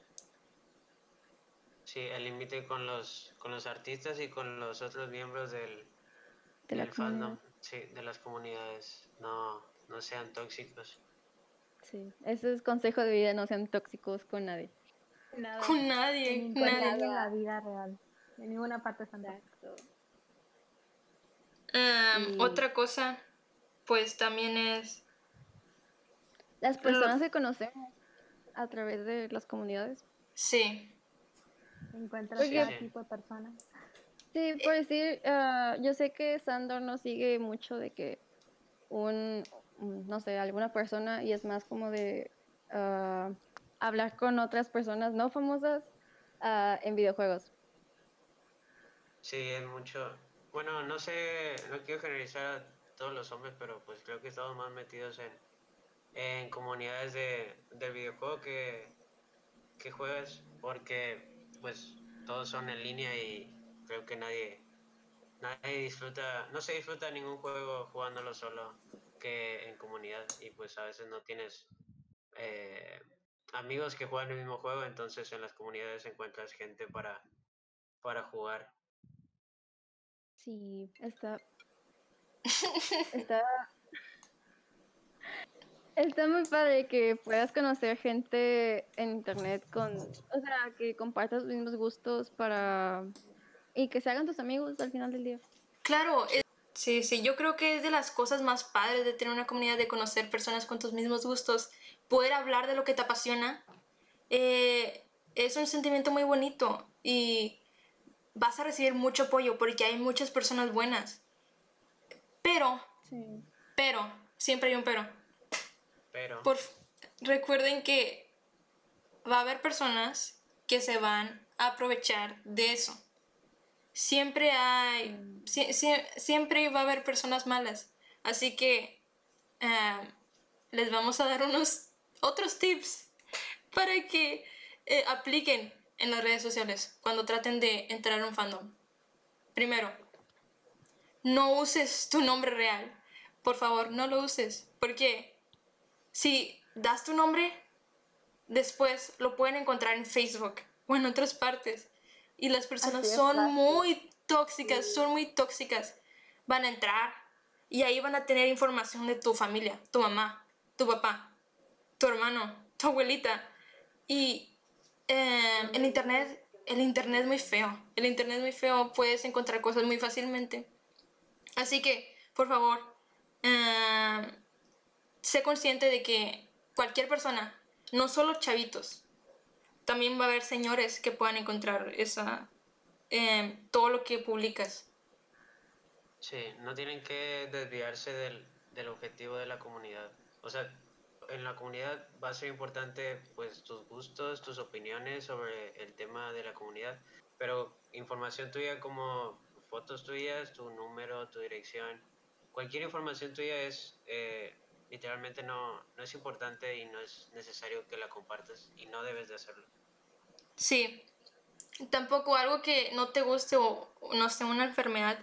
[SPEAKER 3] Sí, el límite con los, con los artistas y con los otros miembros del,
[SPEAKER 1] De la
[SPEAKER 3] sí, de las comunidades. No, no sean tóxicos.
[SPEAKER 1] Sí, ese es consejo de vida, no sean tóxicos con nadie.
[SPEAKER 5] Nada.
[SPEAKER 2] Con nadie,
[SPEAKER 5] con
[SPEAKER 2] nadie.
[SPEAKER 5] nadie en la vida real. En ninguna parte están tóxicos.
[SPEAKER 2] Um,
[SPEAKER 1] Y-
[SPEAKER 2] Otra cosa, pues también es.
[SPEAKER 1] Las personas que conocemos a través de las comunidades.
[SPEAKER 2] Sí,
[SPEAKER 5] Encuentras
[SPEAKER 3] Sí.
[SPEAKER 5] tipo de persona.
[SPEAKER 1] Sí, por decir, ah, yo sé que Sandor no sigue mucho de que un, no sé, alguna persona y es más como de ah, hablar con otras personas no famosas ah, en videojuegos.
[SPEAKER 3] Sí, es mucho. Bueno, no sé, no quiero generalizar a todos los hombres, pero pues creo que estamos más metidos en, en comunidades de, del videojuego que, que juegas, porque pues todos son en línea y creo que nadie, nadie disfruta, no se disfruta ningún juego jugándolo solo que en comunidad y pues a veces no tienes eh, amigos que juegan el mismo juego, entonces en las comunidades encuentras gente para, para jugar.
[SPEAKER 1] Sí, está. Está. Está muy padre que puedas conocer gente en internet con. O sea, que compartas los mismos gustos para. Y que se hagan tus amigos al final del día.
[SPEAKER 2] claro. es- sí, sí, yo creo que es de las cosas más padres de tener una comunidad, de conocer personas con tus mismos gustos, poder hablar de lo que te apasiona. eh, es un sentimiento muy bonito y vas a recibir mucho apoyo porque hay muchas personas buenas. Pero,
[SPEAKER 1] Sí.
[SPEAKER 2] pero, siempre hay un pero.
[SPEAKER 3] Pero
[SPEAKER 2] Por, recuerden que va a haber personas que se van a aprovechar de eso. Siempre hay, sie- sie- siempre va a haber personas malas. Así que ah, les vamos a dar unos otros tips para que eh, apliquen en las redes sociales cuando traten de entrar a un fandom. Primero, no uses tu nombre real. Por favor, no lo uses. Porque si das tu nombre, después lo pueden encontrar en Facebook o en otras partes. Y las personas son
[SPEAKER 1] fácil.
[SPEAKER 2] muy tóxicas, son muy tóxicas. Van a entrar y ahí van a tener información de tu familia, tu mamá, tu papá, tu hermano, tu abuelita. Y eh, el internet, el internet es muy feo. El internet es muy feo, puedes encontrar cosas muy fácilmente. Así que, por favor, eh, sé consciente de que cualquier persona, no solo chavitos, también va a haber señores que puedan encontrar esa, eh, todo lo que publicas.
[SPEAKER 3] sí, no tienen que desviarse del, del objetivo de la comunidad. O sea, en la comunidad va a ser importante pues tus gustos, tus opiniones sobre el tema de la comunidad, pero información tuya como fotos tuyas, tu número, tu dirección, cualquier información tuya es eh, literalmente no, no es importante y no es necesario que la compartas y no debes de hacerlo.
[SPEAKER 2] Sí, tampoco algo que no te guste o no sé, una enfermedad.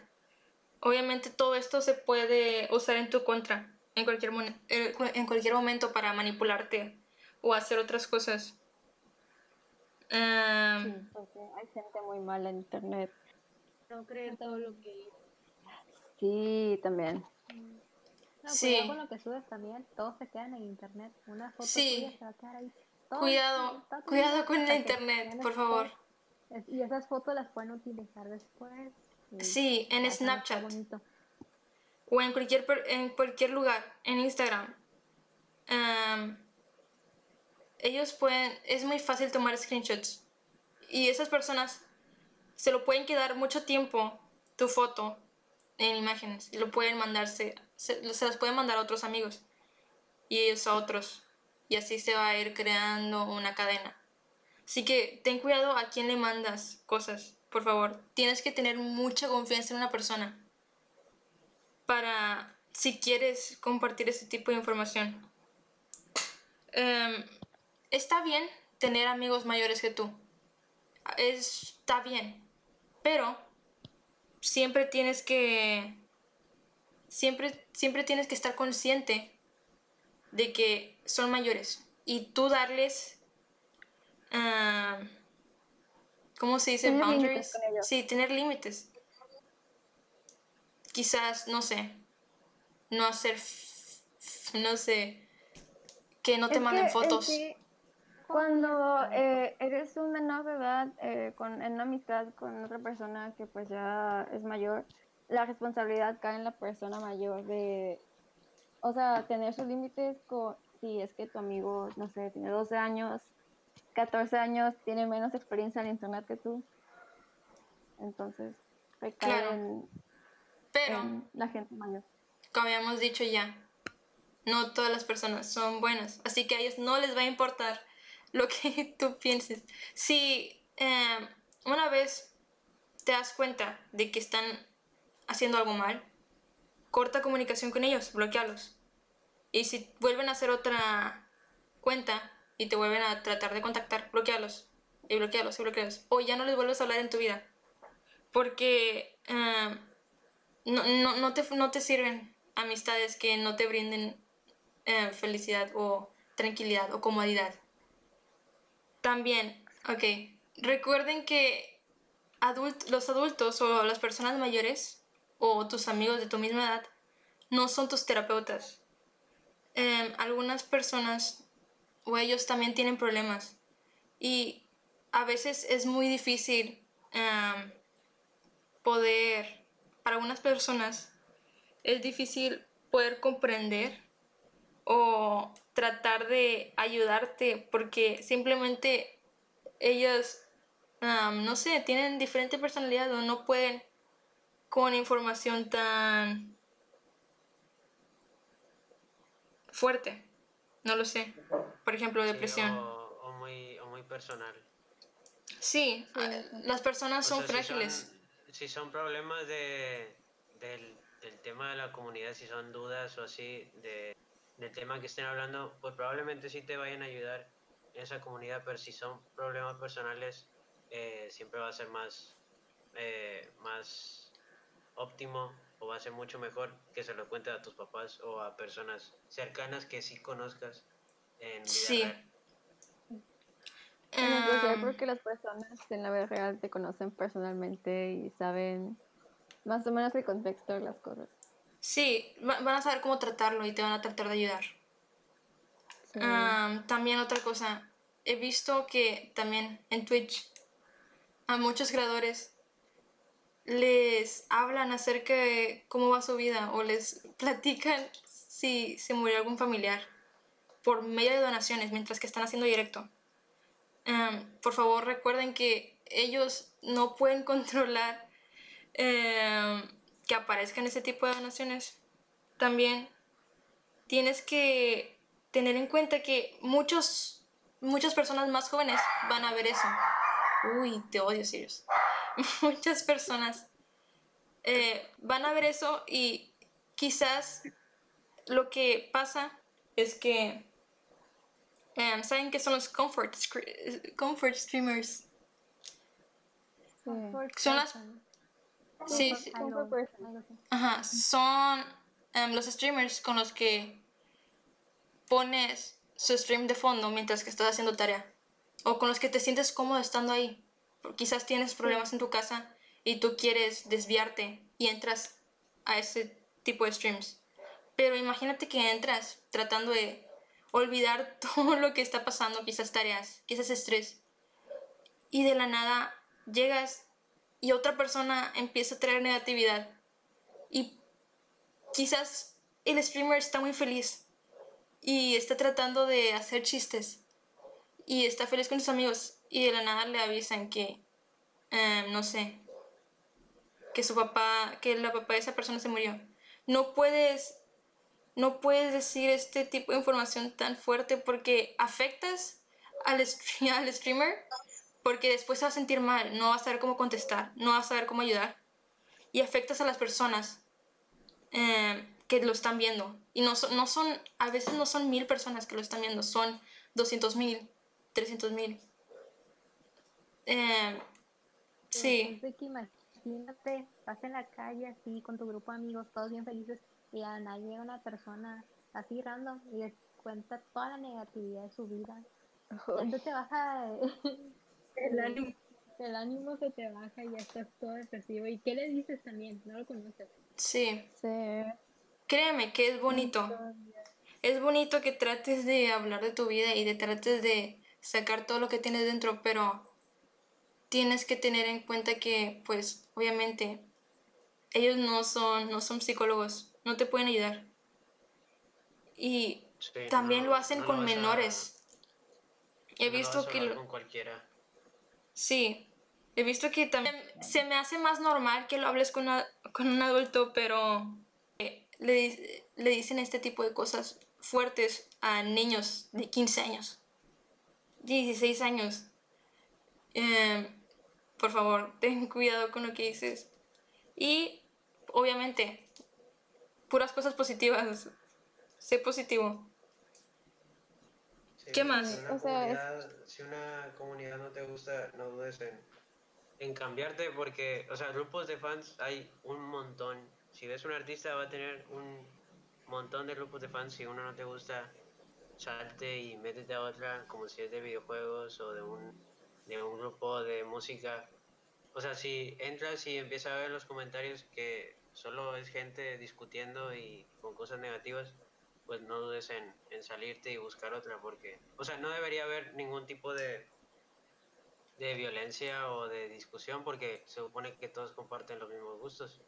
[SPEAKER 2] Obviamente todo esto se puede usar en tu contra en cualquier, en cualquier momento para manipularte o hacer otras cosas.
[SPEAKER 1] sí, porque hay gente muy mala en internet.
[SPEAKER 4] No creer todo lo que
[SPEAKER 1] Sí, también.
[SPEAKER 5] No, cuidado con lo que subes también, todos se quedan en internet. Una foto sí. se va a quedar ahí.
[SPEAKER 2] Cuidado, cuidado con el internet, por favor.
[SPEAKER 5] Y esas fotos las pueden utilizar después.
[SPEAKER 2] Sí, en Snapchat. O en cualquier, en cualquier lugar, en Instagram. ellos pueden, es muy fácil tomar screenshots. Y esas personas se lo pueden quedar mucho tiempo, tu foto, en imágenes. Y lo pueden mandarse, se, se las pueden mandar a otros amigos. Y ellos a otros. Y así se va a ir creando una cadena. Así que ten cuidado a quién le mandas cosas, por favor. Tienes que tener mucha confianza en una persona para si quieres compartir ese tipo de información. Em, está bien tener amigos mayores que tú. Está bien. Pero siempre tienes que. Siempre, siempre tienes que estar consciente de que son mayores. Y tú darles Uh, ¿Cómo se dice? Boundaries. Sí, tener límites. Quizás, no sé, no hacer, no sé, que no te manden fotos.
[SPEAKER 1] cuando eh, eres un menor de edad, eh, con, en una amistad con otra persona que pues ya es mayor, la responsabilidad cae en la persona mayor de, o sea, tener sus límites con, si es que tu amigo, no sé, tiene 12 años 14 años tiene menos experiencia en internet que tú. Entonces, recae en,
[SPEAKER 2] Pero,
[SPEAKER 1] la gente mayor.
[SPEAKER 2] Como habíamos dicho ya, no todas las personas son buenas, así que a ellos no les va a importar lo que tú pienses. Si em, una vez te das cuenta de que están haciendo algo mal, corta comunicación con ellos, bloquealos. Y si vuelven a hacer otra cuenta, y te vuelven a tratar de contactar, bloquearlos y bloquearlos y bloquearlos. O ya no les vuelves a hablar en tu vida. Porque eh, no, no, no, te, no te sirven amistades que no te brinden eh, felicidad o tranquilidad o comodidad. También, ok, recuerden que adult, los adultos o las personas mayores o tus amigos de tu misma edad no son tus terapeutas. Eh, algunas personas o ellos también tienen problemas. Y a veces es muy difícil poder, para algunas personas, es difícil poder comprender o tratar de ayudarte porque simplemente ellos, no sé, tienen diferente personalidad o no pueden con información tan fuerte. No lo sé. Por ejemplo, depresión.
[SPEAKER 3] o, muy, o muy personal.
[SPEAKER 2] Sí, las personas son frágiles.
[SPEAKER 3] Si son, problemas de, del, del, tema de la comunidad, si son dudas o así de, del tema que estén hablando, pues probablemente sí te vayan a ayudar en esa comunidad, pero si son problemas personales, eh, siempre va a ser más, eh, más óptimo o va a ser mucho mejor que se lo cuentes a tus papás o a personas cercanas que sí conozcas en vida sí. real.
[SPEAKER 1] Um, porque las personas en la vida real te conocen personalmente y saben más o menos el contexto de las cosas.
[SPEAKER 2] Sí, van a saber cómo tratarlo y te van a tratar de ayudar. también otra cosa, he visto que también en Twitch a muchos creadores les hablan acerca de cómo va su vida o les platican si se murió algún familiar por medio de donaciones mientras que están haciendo directo. Em, por favor recuerden que ellos no pueden controlar em, que aparezcan ese tipo de donaciones. También tienes que tener en cuenta que muchos, muchas personas más jóvenes van a ver eso. Uy, te odio, Sirius. Muchas personas eh, van a ver eso y quizás lo que pasa es que em, saben que son los comfort, scre- comfort streamers. Son las sí. Ajá, son em, los streamers con los que pones su stream de fondo mientras que estás haciendo tarea. O con los que te sientes cómodo estando ahí. Quizás tienes problemas en tu casa y tú quieres desviarte y entras a ese tipo de streams. Pero imagínate que entras tratando de olvidar todo lo que está pasando, quizás tareas, quizás estrés. Y de la nada llegas y otra persona empieza a traer negatividad y quizás el streamer está muy feliz y está tratando de hacer chistes y está feliz con sus amigos y de la nada le avisan que, em, no sé, que su papá, que la papá de esa persona se murió. No puedes, no puedes decir este tipo de información tan fuerte porque afectas al, al streamer porque después se va a sentir mal, no va a saber cómo contestar, no va a saber cómo ayudar y afectas a las personas eh, que lo están viendo. Y no son, no son, a veces no son mil personas que lo están viendo, son 200 mil, 300 mil. Eh, sí,
[SPEAKER 5] que imagínate, vas en la calle así con tu grupo de amigos, todos bien felices, y a nadie llega una persona así random y les cuenta toda la negatividad de su vida. Esto te baja el ánimo. El ánimo se te baja y ya estás todo depresivo. ¿Y qué le dices también? No lo conoces.
[SPEAKER 2] sí.
[SPEAKER 1] Sí.
[SPEAKER 2] Créeme que es bonito. Es bonito que trates de hablar de tu vida y de trates de sacar todo lo que tienes dentro, pero tienes que tener en cuenta que, pues, obviamente, ellos no son, no son psicólogos, no te pueden ayudar. Y
[SPEAKER 3] Sí,
[SPEAKER 2] también
[SPEAKER 3] no-
[SPEAKER 2] lo hacen
[SPEAKER 3] no
[SPEAKER 2] con
[SPEAKER 3] a-
[SPEAKER 2] menores. He
[SPEAKER 3] no lo
[SPEAKER 2] visto que...
[SPEAKER 3] hablar
[SPEAKER 2] lo-
[SPEAKER 3] con cualquiera.
[SPEAKER 2] Sí, he visto que también se me hace más normal que lo hables con, una- con un adulto, pero eh, le, le dicen este tipo de cosas fuertes a niños de 15 años, 16 años. Eh, por favor, ten cuidado con lo que dices. Y, obviamente, puras cosas positivas. Sé positivo.
[SPEAKER 3] Sí,
[SPEAKER 2] ¿Qué más?
[SPEAKER 3] Si una,
[SPEAKER 1] O sea, es-
[SPEAKER 3] comunidad, si una comunidad no te gusta, no dudes en, en cambiarte porque, o sea, grupos de fans hay un montón. Si ves un artista va a tener un montón de grupos de fans. Si uno no te gusta, salte y métete a otra, como si es de videojuegos o de un, de un grupo de música. O sea, si entras y empiezas a ver los comentarios que solo es gente discutiendo y con cosas negativas, pues no dudes en, en salirte y buscar otra, porque, o sea, no debería haber ningún tipo de, de violencia o de discusión, porque se supone que todos comparten los mismos gustos.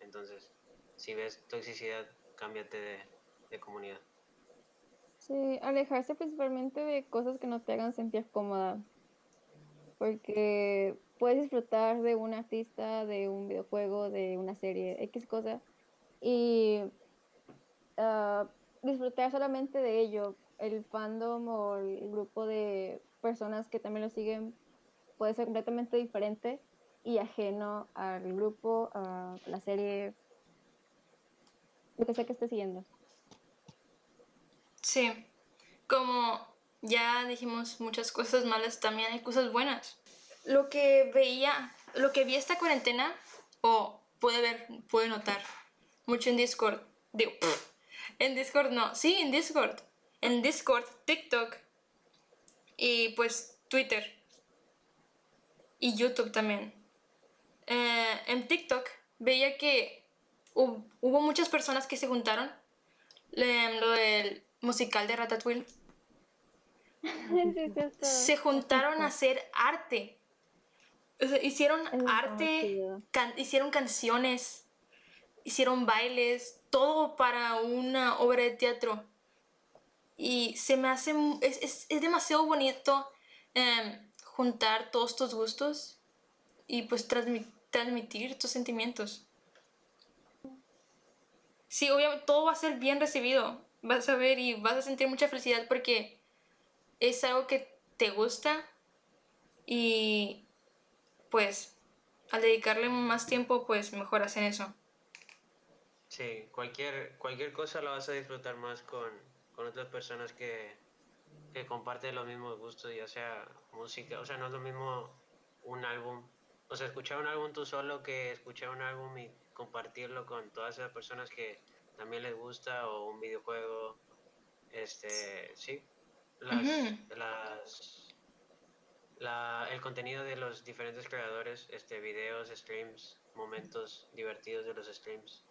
[SPEAKER 3] Entonces, si ves toxicidad, cámbiate de, de comunidad.
[SPEAKER 1] Sí, alejarse principalmente de cosas que no te hagan sentir cómoda. Porque puedes disfrutar de un artista, de un videojuego, de una serie, X cosa, y ah, disfrutar solamente de ello. El fandom o el grupo de personas que también lo siguen puede ser completamente diferente y ajeno al grupo, a la serie, lo que sea que esté siguiendo.
[SPEAKER 2] Sí, como ya dijimos muchas cosas malas, también hay cosas buenas. Lo que veía, lo que vi esta cuarentena, o puede ver, puede notar, mucho en Discord, digo, pff, en Discord no, sí, en Discord, en Discord, TikTok y pues Twitter y YouTube también. Eh, en TikTok veía que hub- hubo muchas personas que se juntaron lo del musical de Ratatouille,
[SPEAKER 1] Sí,
[SPEAKER 2] se juntaron a hacer arte. O sea, hicieron arte, can- hicieron canciones, hicieron bailes, todo para una obra de teatro. Y se me hace, es, es, es demasiado bonito em, juntar todos tus gustos y pues transmi- transmitir tus sentimientos. Sí, obviamente todo va a ser bien recibido. vas a ver y vas a sentir mucha felicidad porque es algo que te gusta y pues al dedicarle más tiempo pues mejoras en eso.
[SPEAKER 3] Sí, cualquier, cualquier cosa la vas a disfrutar más con, con otras personas que, que comparten los mismos gustos, ya sea música, o sea, no es lo mismo un álbum, o sea, escuchar un álbum tú solo que escuchar un álbum y compartirlo con todas esas personas que también les gusta o un videojuego, este, sí, las, las, la, el contenido de los diferentes creadores, este, videos, streams, momentos divertidos de los streams.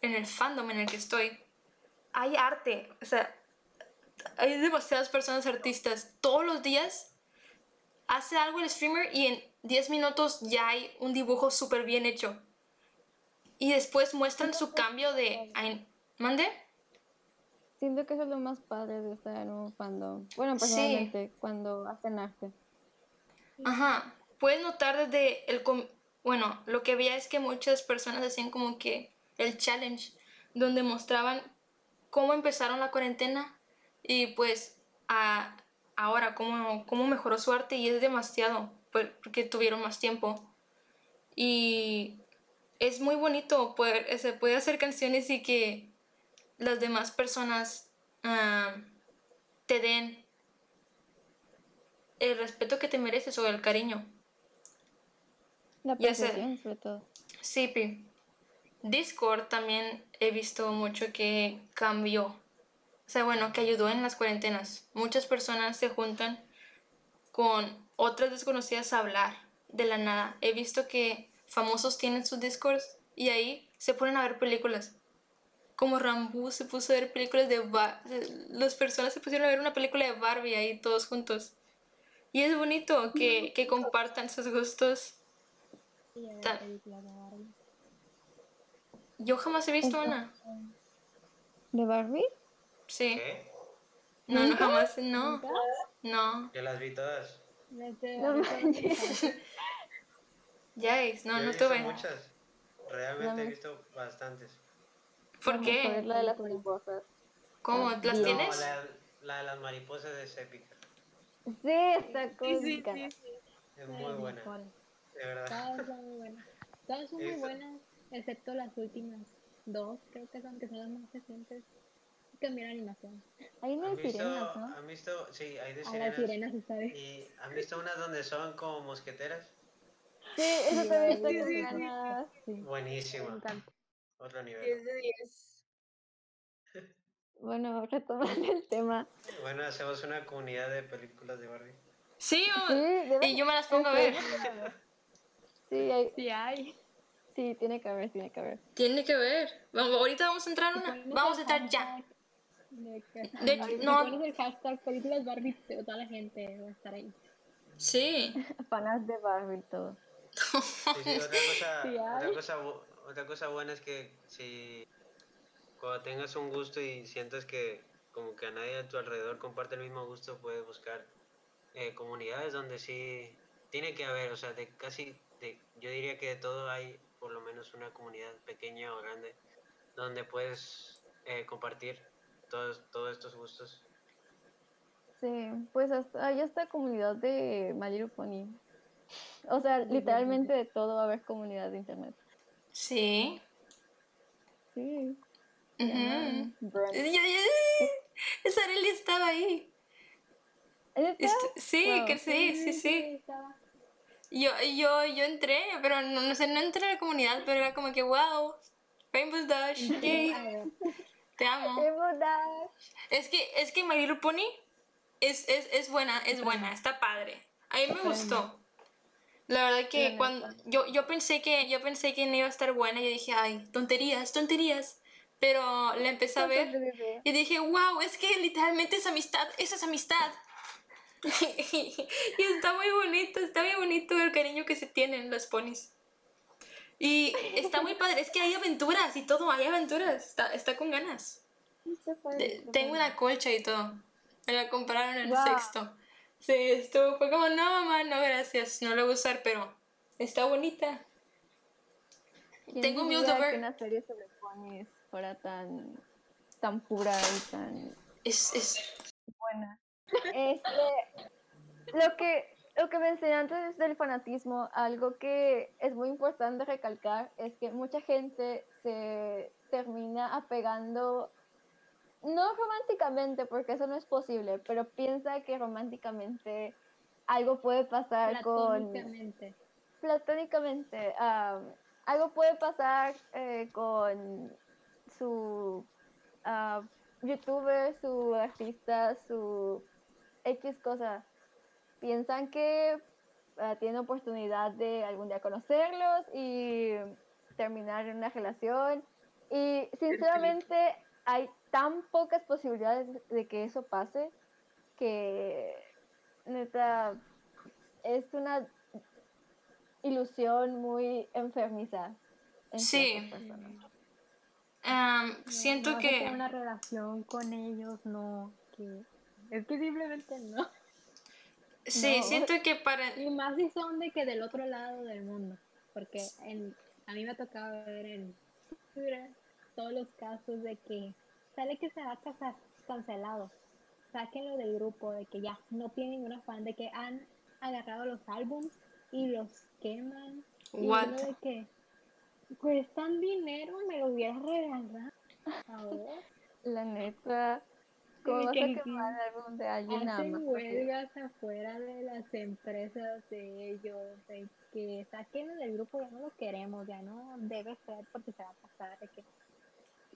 [SPEAKER 2] En el fandom en el que estoy hay arte, o sea, hay demasiadas personas artistas. Todos los días hace algo el streamer y en 10 minutos ya hay un dibujo súper bien hecho. Y después muestran su cambio de... ¿Mande?
[SPEAKER 1] Siento que eso es lo más padre de estar en un fandom. Bueno,
[SPEAKER 2] Sí.
[SPEAKER 1] personalmente, cuando hacen arte.
[SPEAKER 2] Ajá. Puedes notar desde el... Bueno, lo que veía es que muchas personas hacían como que el challenge, donde mostraban cómo empezaron la cuarentena y pues a- ahora cómo, cómo mejoró su arte y es demasiado, por- porque tuvieron más tiempo. Y es muy bonito poder, se puede hacer canciones y que las demás personas ah, te den el respeto que te mereces o el cariño.
[SPEAKER 1] La apreciación, sobre todo.
[SPEAKER 2] Sí, Pi. Discord también he visto mucho que cambió. O sea, bueno, que ayudó en las cuarentenas. Muchas personas se juntan con otras desconocidas a hablar de la nada. He visto que famosos tienen sus Discords y ahí se ponen a ver películas. Como Rambo se puso a ver películas de... Ba- Las personas se pusieron a ver una película de Barbie ahí todos juntos. Y es bonito que, que compartan sus gustos. Yo jamás he visto una.
[SPEAKER 1] ¿De Barbie?
[SPEAKER 2] Sí.
[SPEAKER 3] ¿Qué?
[SPEAKER 2] No, no, jamás, no. No.
[SPEAKER 3] Yo las vi todas.
[SPEAKER 1] No manches.
[SPEAKER 2] Ya es, no,
[SPEAKER 3] Yo
[SPEAKER 2] no tuve.
[SPEAKER 3] muchas. Realmente he visto bastantes.
[SPEAKER 2] ¿Por qué?
[SPEAKER 1] la de las mariposas.
[SPEAKER 2] ¿Cómo? ¿Las tienes?
[SPEAKER 3] La, la de las mariposas es épica.
[SPEAKER 1] Sí, está
[SPEAKER 4] Sí, sí,
[SPEAKER 1] cómica.
[SPEAKER 4] sí, sí.
[SPEAKER 3] Es
[SPEAKER 5] las
[SPEAKER 3] muy buena. De verdad.
[SPEAKER 5] Todas son muy buenas. Todas son muy
[SPEAKER 3] Eso.
[SPEAKER 5] buenas, excepto las últimas dos, creo que son, que son las más recientes. Cambiar animación.
[SPEAKER 1] Hay
[SPEAKER 3] ¿Han
[SPEAKER 1] unas
[SPEAKER 3] visto,
[SPEAKER 1] sirenas, ¿no?
[SPEAKER 3] ¿Han visto? Sí, hay de
[SPEAKER 5] A las
[SPEAKER 3] sirenas.
[SPEAKER 5] sirenas está bien.
[SPEAKER 3] ¿Y han visto unas donde son como mosqueteras?
[SPEAKER 1] Sí, eso también está
[SPEAKER 4] Sí,
[SPEAKER 1] con
[SPEAKER 4] sí, sí.
[SPEAKER 1] Sí.
[SPEAKER 5] Encanta.
[SPEAKER 3] Otro
[SPEAKER 4] 10
[SPEAKER 3] nivel.
[SPEAKER 4] de 10.
[SPEAKER 1] Bueno, retomando el tema.
[SPEAKER 3] Bueno, hacemos una comunidad de películas de Barbie.
[SPEAKER 2] Sí, o- y yo me las pongo a ver.
[SPEAKER 1] Sí, hay,
[SPEAKER 5] Sí hay.
[SPEAKER 1] sí, tiene que haber, tiene que haber.
[SPEAKER 2] Tiene que ver. Vamos, ahorita vamos a entrar una. Vamos a entrar ya.
[SPEAKER 5] De, si
[SPEAKER 2] no.
[SPEAKER 5] el hashtag películas Barbie, toda la gente va a estar ahí.
[SPEAKER 2] Sí.
[SPEAKER 1] Fanas de Barbie todo.
[SPEAKER 3] Sí, sí, otra cosa,
[SPEAKER 5] Sí,
[SPEAKER 3] otra
[SPEAKER 5] hay.
[SPEAKER 3] cosa, bu- otra cosa buena es que si cuando tengas un gusto y sientas que como que a nadie a tu alrededor comparte el mismo gusto, puedes buscar eh, comunidades donde sí tiene que haber, o sea, de casi, de, yo diría que de todo hay por lo menos una comunidad pequeña o grande donde puedes eh, compartir todos, todos estos gustos.
[SPEAKER 1] Sí, pues hasta hay esta comunidad de My Little Pony. O sea, literalmente de todo va a haber comunidad de internet.
[SPEAKER 2] Sí.
[SPEAKER 1] Sí. Brand.
[SPEAKER 2] Ya- ya- Esa Arely estaba ahí.
[SPEAKER 1] ¿Neta?
[SPEAKER 2] Est- Sí,
[SPEAKER 1] Wow.
[SPEAKER 2] que sí, sí, sí.
[SPEAKER 5] estaba.
[SPEAKER 2] Yo, yo, yo entré, pero no, no sé, no entré en la comunidad, pero era como que, wow, Rainbow Dash, yay,
[SPEAKER 5] A
[SPEAKER 2] te amo.
[SPEAKER 1] Rainbow Dash.
[SPEAKER 2] Es que, es que My Little Pony es, es, es buena, es buena, está padre. A mí me gustó. La verdad que cuando yo, yo pensé que yo pensé que no iba a estar buena, yo dije, ay, tonterías, tonterías. Pero la empecé a ver y dije, wow, es que literalmente es amistad, esa es amistad. y está muy bonito, está muy bonito el cariño que se tienen los ponis. Y está muy padre, es que hay aventuras y todo, hay aventuras, está, está con ganas. De- tengo una colcha y todo. Me la compraron en el
[SPEAKER 1] Wow.
[SPEAKER 2] sexto. Sí, esto fue como, no mamá, no gracias, no la voy a usar, pero está bonita.
[SPEAKER 1] ¿Quién
[SPEAKER 2] Tengo un
[SPEAKER 1] diría Fuera tan tan pura y tan
[SPEAKER 2] Es, es,
[SPEAKER 1] buena. Este, lo que, lo que mencioné antes del fanatismo, algo que es muy importante recalcar es que mucha gente se termina apegando, no románticamente, porque eso no es posible, pero piensa que románticamente algo puede pasar con
[SPEAKER 5] Platónicamente.
[SPEAKER 1] platónicamente, am, algo puede pasar eh, con su ah, youtuber, su artista, su X cosa. Piensan que ah, tienen oportunidad de algún día conocerlos y terminar una relación. Y sinceramente hay tan pocas posibilidades de que eso pase que neta es una ilusión muy enfermiza. en
[SPEAKER 2] Sí.
[SPEAKER 1] personas.
[SPEAKER 2] Am,
[SPEAKER 5] No,
[SPEAKER 2] siento
[SPEAKER 5] no tener
[SPEAKER 2] que...
[SPEAKER 5] una relación con ellos, no. Que... Es que simplemente no.
[SPEAKER 2] Sí,
[SPEAKER 1] No.
[SPEAKER 2] siento que para...
[SPEAKER 5] Y más si son de que del otro lado del mundo. Porque en, a mí me ha tocado ver en Twitter todos los casos de que sale que se va a casar cancelado. Sáquenlo del grupo, de que ya no tienen ninguna fan, de que han agarrado los álbums y los queman. Y
[SPEAKER 2] What?
[SPEAKER 5] de que cuestan dinero, me lo hubieras regalado. Ahora
[SPEAKER 1] La neta, ¿cómo vas
[SPEAKER 5] que
[SPEAKER 1] a quemar el álbum de alguien
[SPEAKER 5] hacen
[SPEAKER 1] porque-
[SPEAKER 5] huelgas afuera de las empresas de ellos, de que sáquenlo del grupo, ya no lo queremos, ya no debe ser porque se va a pasar, de que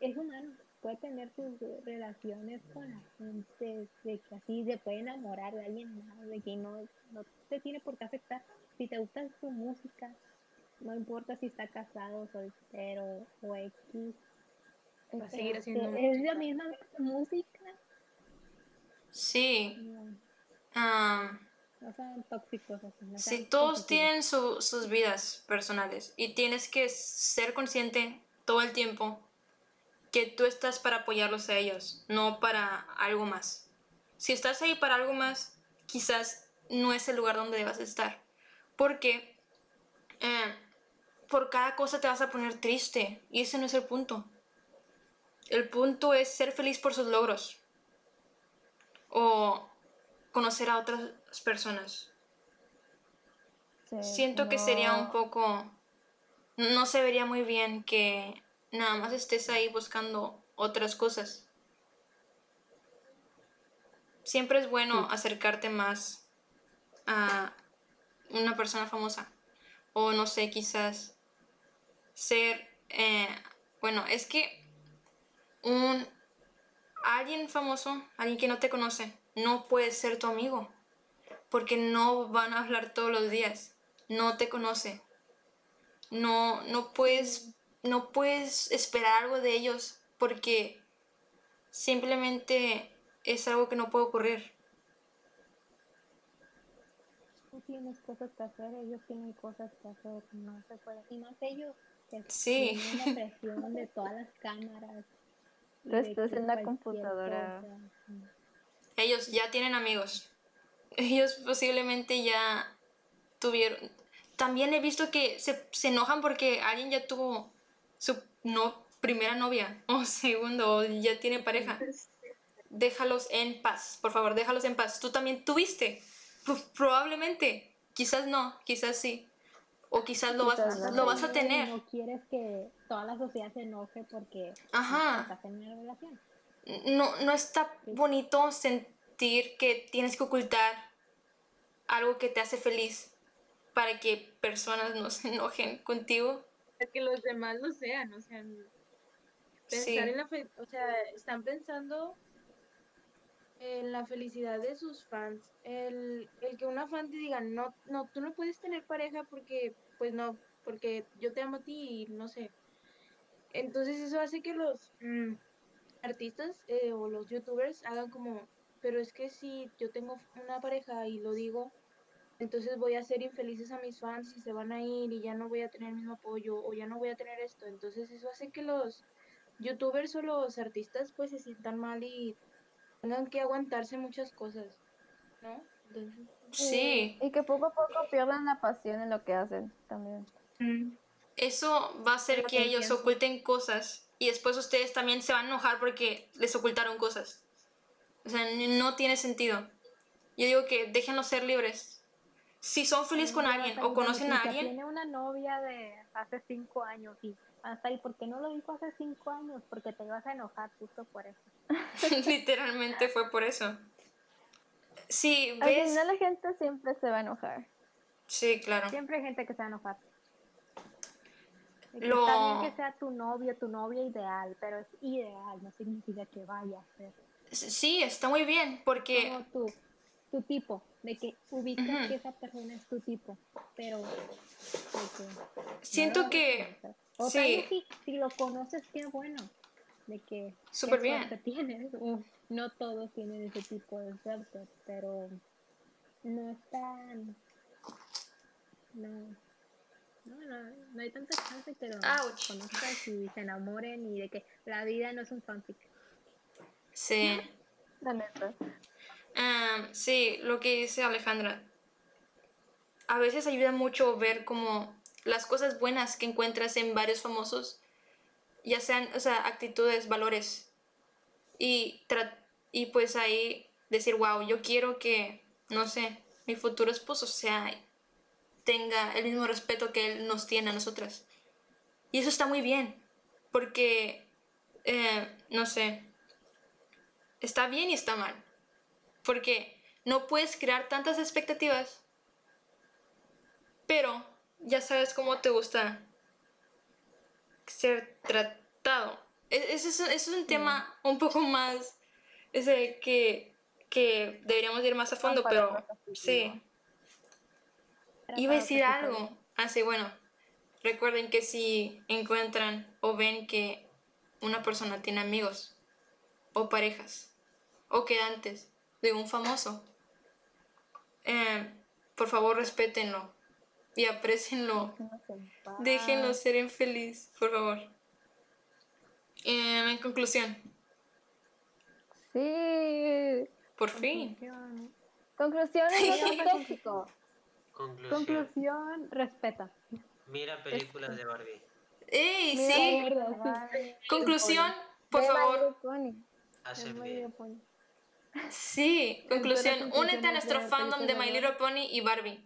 [SPEAKER 5] es humano, puede tener sus relaciones con la gente, de que así se puede enamorar de alguien más, de que no, no te tiene por qué afectar. Si te gusta su música, no importa si está casado, soltero o X.
[SPEAKER 4] Va a seguir
[SPEAKER 5] este,
[SPEAKER 4] haciendo
[SPEAKER 5] es
[SPEAKER 4] música.
[SPEAKER 5] la misma música,
[SPEAKER 2] Sí.
[SPEAKER 5] no, no sean tóxicos. No
[SPEAKER 2] Sí,
[SPEAKER 5] sean
[SPEAKER 2] todos tienen su- sus vidas personales y tienes que ser consciente todo el tiempo que tú estás para apoyarlos a ellos, no para algo más. Si estás ahí para algo más, quizás no es el lugar donde debas estar. Porque eh, por cada cosa te vas a poner triste y ese no es el punto. El punto es ser feliz por sus logros o conocer a otras personas.
[SPEAKER 1] Sí,
[SPEAKER 2] Siento que sería un poco... No se vería muy bien que nada más estés ahí buscando otras cosas. Siempre es bueno acercarte más a una persona famosa. O no sé, quizás ser... eh, bueno, es que un... Alguien famoso, alguien que no te conoce, no puede ser tu amigo. Porque no van a hablar todos los días. No te conoce. No, no puedes, no puedes esperar algo de ellos porque simplemente es algo que no puede ocurrir.
[SPEAKER 5] Tú tienes cosas que hacer, ellos tienen cosas que hacer, no se puede. Y más ellos
[SPEAKER 2] Sí.
[SPEAKER 5] la presión de todas las cámaras.
[SPEAKER 1] Tú estás en la computadora.
[SPEAKER 5] cosa.
[SPEAKER 2] Ellos ya tienen amigos. Ellos posiblemente ya tuvieron... También he visto que se, se enojan porque alguien ya tuvo su no, primera novia o segundo o ya tiene pareja. Déjalos en paz, por favor, déjalos en paz. Tú también tuviste, Pro- probablemente, quizás no, quizás sí. O quizás lo,
[SPEAKER 1] Quizás
[SPEAKER 2] vas,
[SPEAKER 1] no.
[SPEAKER 2] lo vas a tener.
[SPEAKER 5] No quieres que toda la sociedad se enoje porque
[SPEAKER 2] Ajá.
[SPEAKER 5] estás en una relación.
[SPEAKER 2] no, no está bonito sentir que tienes que ocultar algo que te hace feliz para que personas no se enojen contigo.
[SPEAKER 4] Para que los demás lo sean, o sea, pensar
[SPEAKER 2] Sí.
[SPEAKER 4] en la fe- o sea, están pensando en la felicidad de sus fans. El, el que una fan te diga, no, no, tú no puedes tener pareja porque, pues no, porque yo te amo a ti y no sé. Entonces eso hace que los mm, artistas eh, o los youtubers hagan como, pero es que si yo tengo una pareja y lo digo, entonces voy a hacer infelices a mis fans y se van a ir y ya no voy a tener el mismo apoyo o ya no voy a tener esto. Entonces eso hace que los youtubers o los artistas pues se sientan mal y tengan que aguantarse muchas cosas, ¿no? Entonces,
[SPEAKER 2] Sí,
[SPEAKER 1] Y que poco a poco pierdan la pasión en lo que hacen también.
[SPEAKER 4] mm,
[SPEAKER 2] eso va a hacer que ellos oculten cosas y después ustedes también se van a enojar porque les ocultaron cosas. O sea, no tiene sentido. Yo digo que déjenlos ser libres. Si son felices con alguien o conocen a alguien,
[SPEAKER 5] Tiene una novia de hace cinco años y hasta ahí, ¿por qué no lo dijo hace cinco años? Porque te ibas a enojar justo por eso.
[SPEAKER 2] literalmente fue por eso. Sí,
[SPEAKER 1] Al
[SPEAKER 2] ves.
[SPEAKER 1] final la gente siempre se va a enojar.
[SPEAKER 2] Sí, claro.
[SPEAKER 5] Siempre hay gente que se va a enojar. Que
[SPEAKER 2] Lo-
[SPEAKER 5] Está bien que sea tu novio, tu novia ideal, pero es ideal, no significa que vaya a ser
[SPEAKER 2] Sí, está muy bien porque
[SPEAKER 5] como tú, tu tipo, de que ubicas que esa persona es tu tipo, pero de que
[SPEAKER 2] siento
[SPEAKER 5] no
[SPEAKER 2] que
[SPEAKER 5] conoces. o
[SPEAKER 2] sí.
[SPEAKER 5] tal vez si, si lo conoces, qué bueno, de que
[SPEAKER 2] Súper
[SPEAKER 5] qué
[SPEAKER 2] bien.
[SPEAKER 5] tienes. Uf, no todos tienen ese tipo de suerte, pero no es tan, no, no, no, no hay tanta chance que lo
[SPEAKER 2] Ouch.
[SPEAKER 5] conozcas y se enamoren y de que la vida no es un fanfic.
[SPEAKER 2] sí.
[SPEAKER 1] La neta.
[SPEAKER 2] Ah, sí, lo que dice Alejandra. A veces ayuda mucho ver como las cosas buenas que encuentras en varios famosos, ya sean, o sea, actitudes, valores. Y, y pues ahí decir, wow, yo quiero que, no sé, mi futuro esposo sea, tenga el mismo respeto que él nos tiene a nosotras. Y eso está muy bien, porque, eh, no sé, está bien y está mal. Porque no puedes crear tantas expectativas, pero ya sabes cómo te gusta ser tratado. E- Ese es, un tema un poco más ese que, que deberíamos ir más a fondo, pero sí. Iba a decir algo. Ah, sí, bueno. Recuerden que si encuentran o ven que una persona tiene amigos o parejas o quedantes de un famoso, eh, por favor respétenlo y aprecienlo. Déjenlo ser infeliz, por favor. Eh, en conclusión,
[SPEAKER 1] Sí.
[SPEAKER 2] por fin.
[SPEAKER 1] Conclusión, no seas tóxico.
[SPEAKER 3] Conclusión.
[SPEAKER 5] Conclusión, respeta.
[SPEAKER 3] Mira películas de Barbie.
[SPEAKER 2] ¡Ey,
[SPEAKER 1] Mira,
[SPEAKER 2] sí! Conclusión, por favor. Sí, conclusión. Únete a nuestro
[SPEAKER 5] de
[SPEAKER 2] fandom de My Little Pony y Barbie.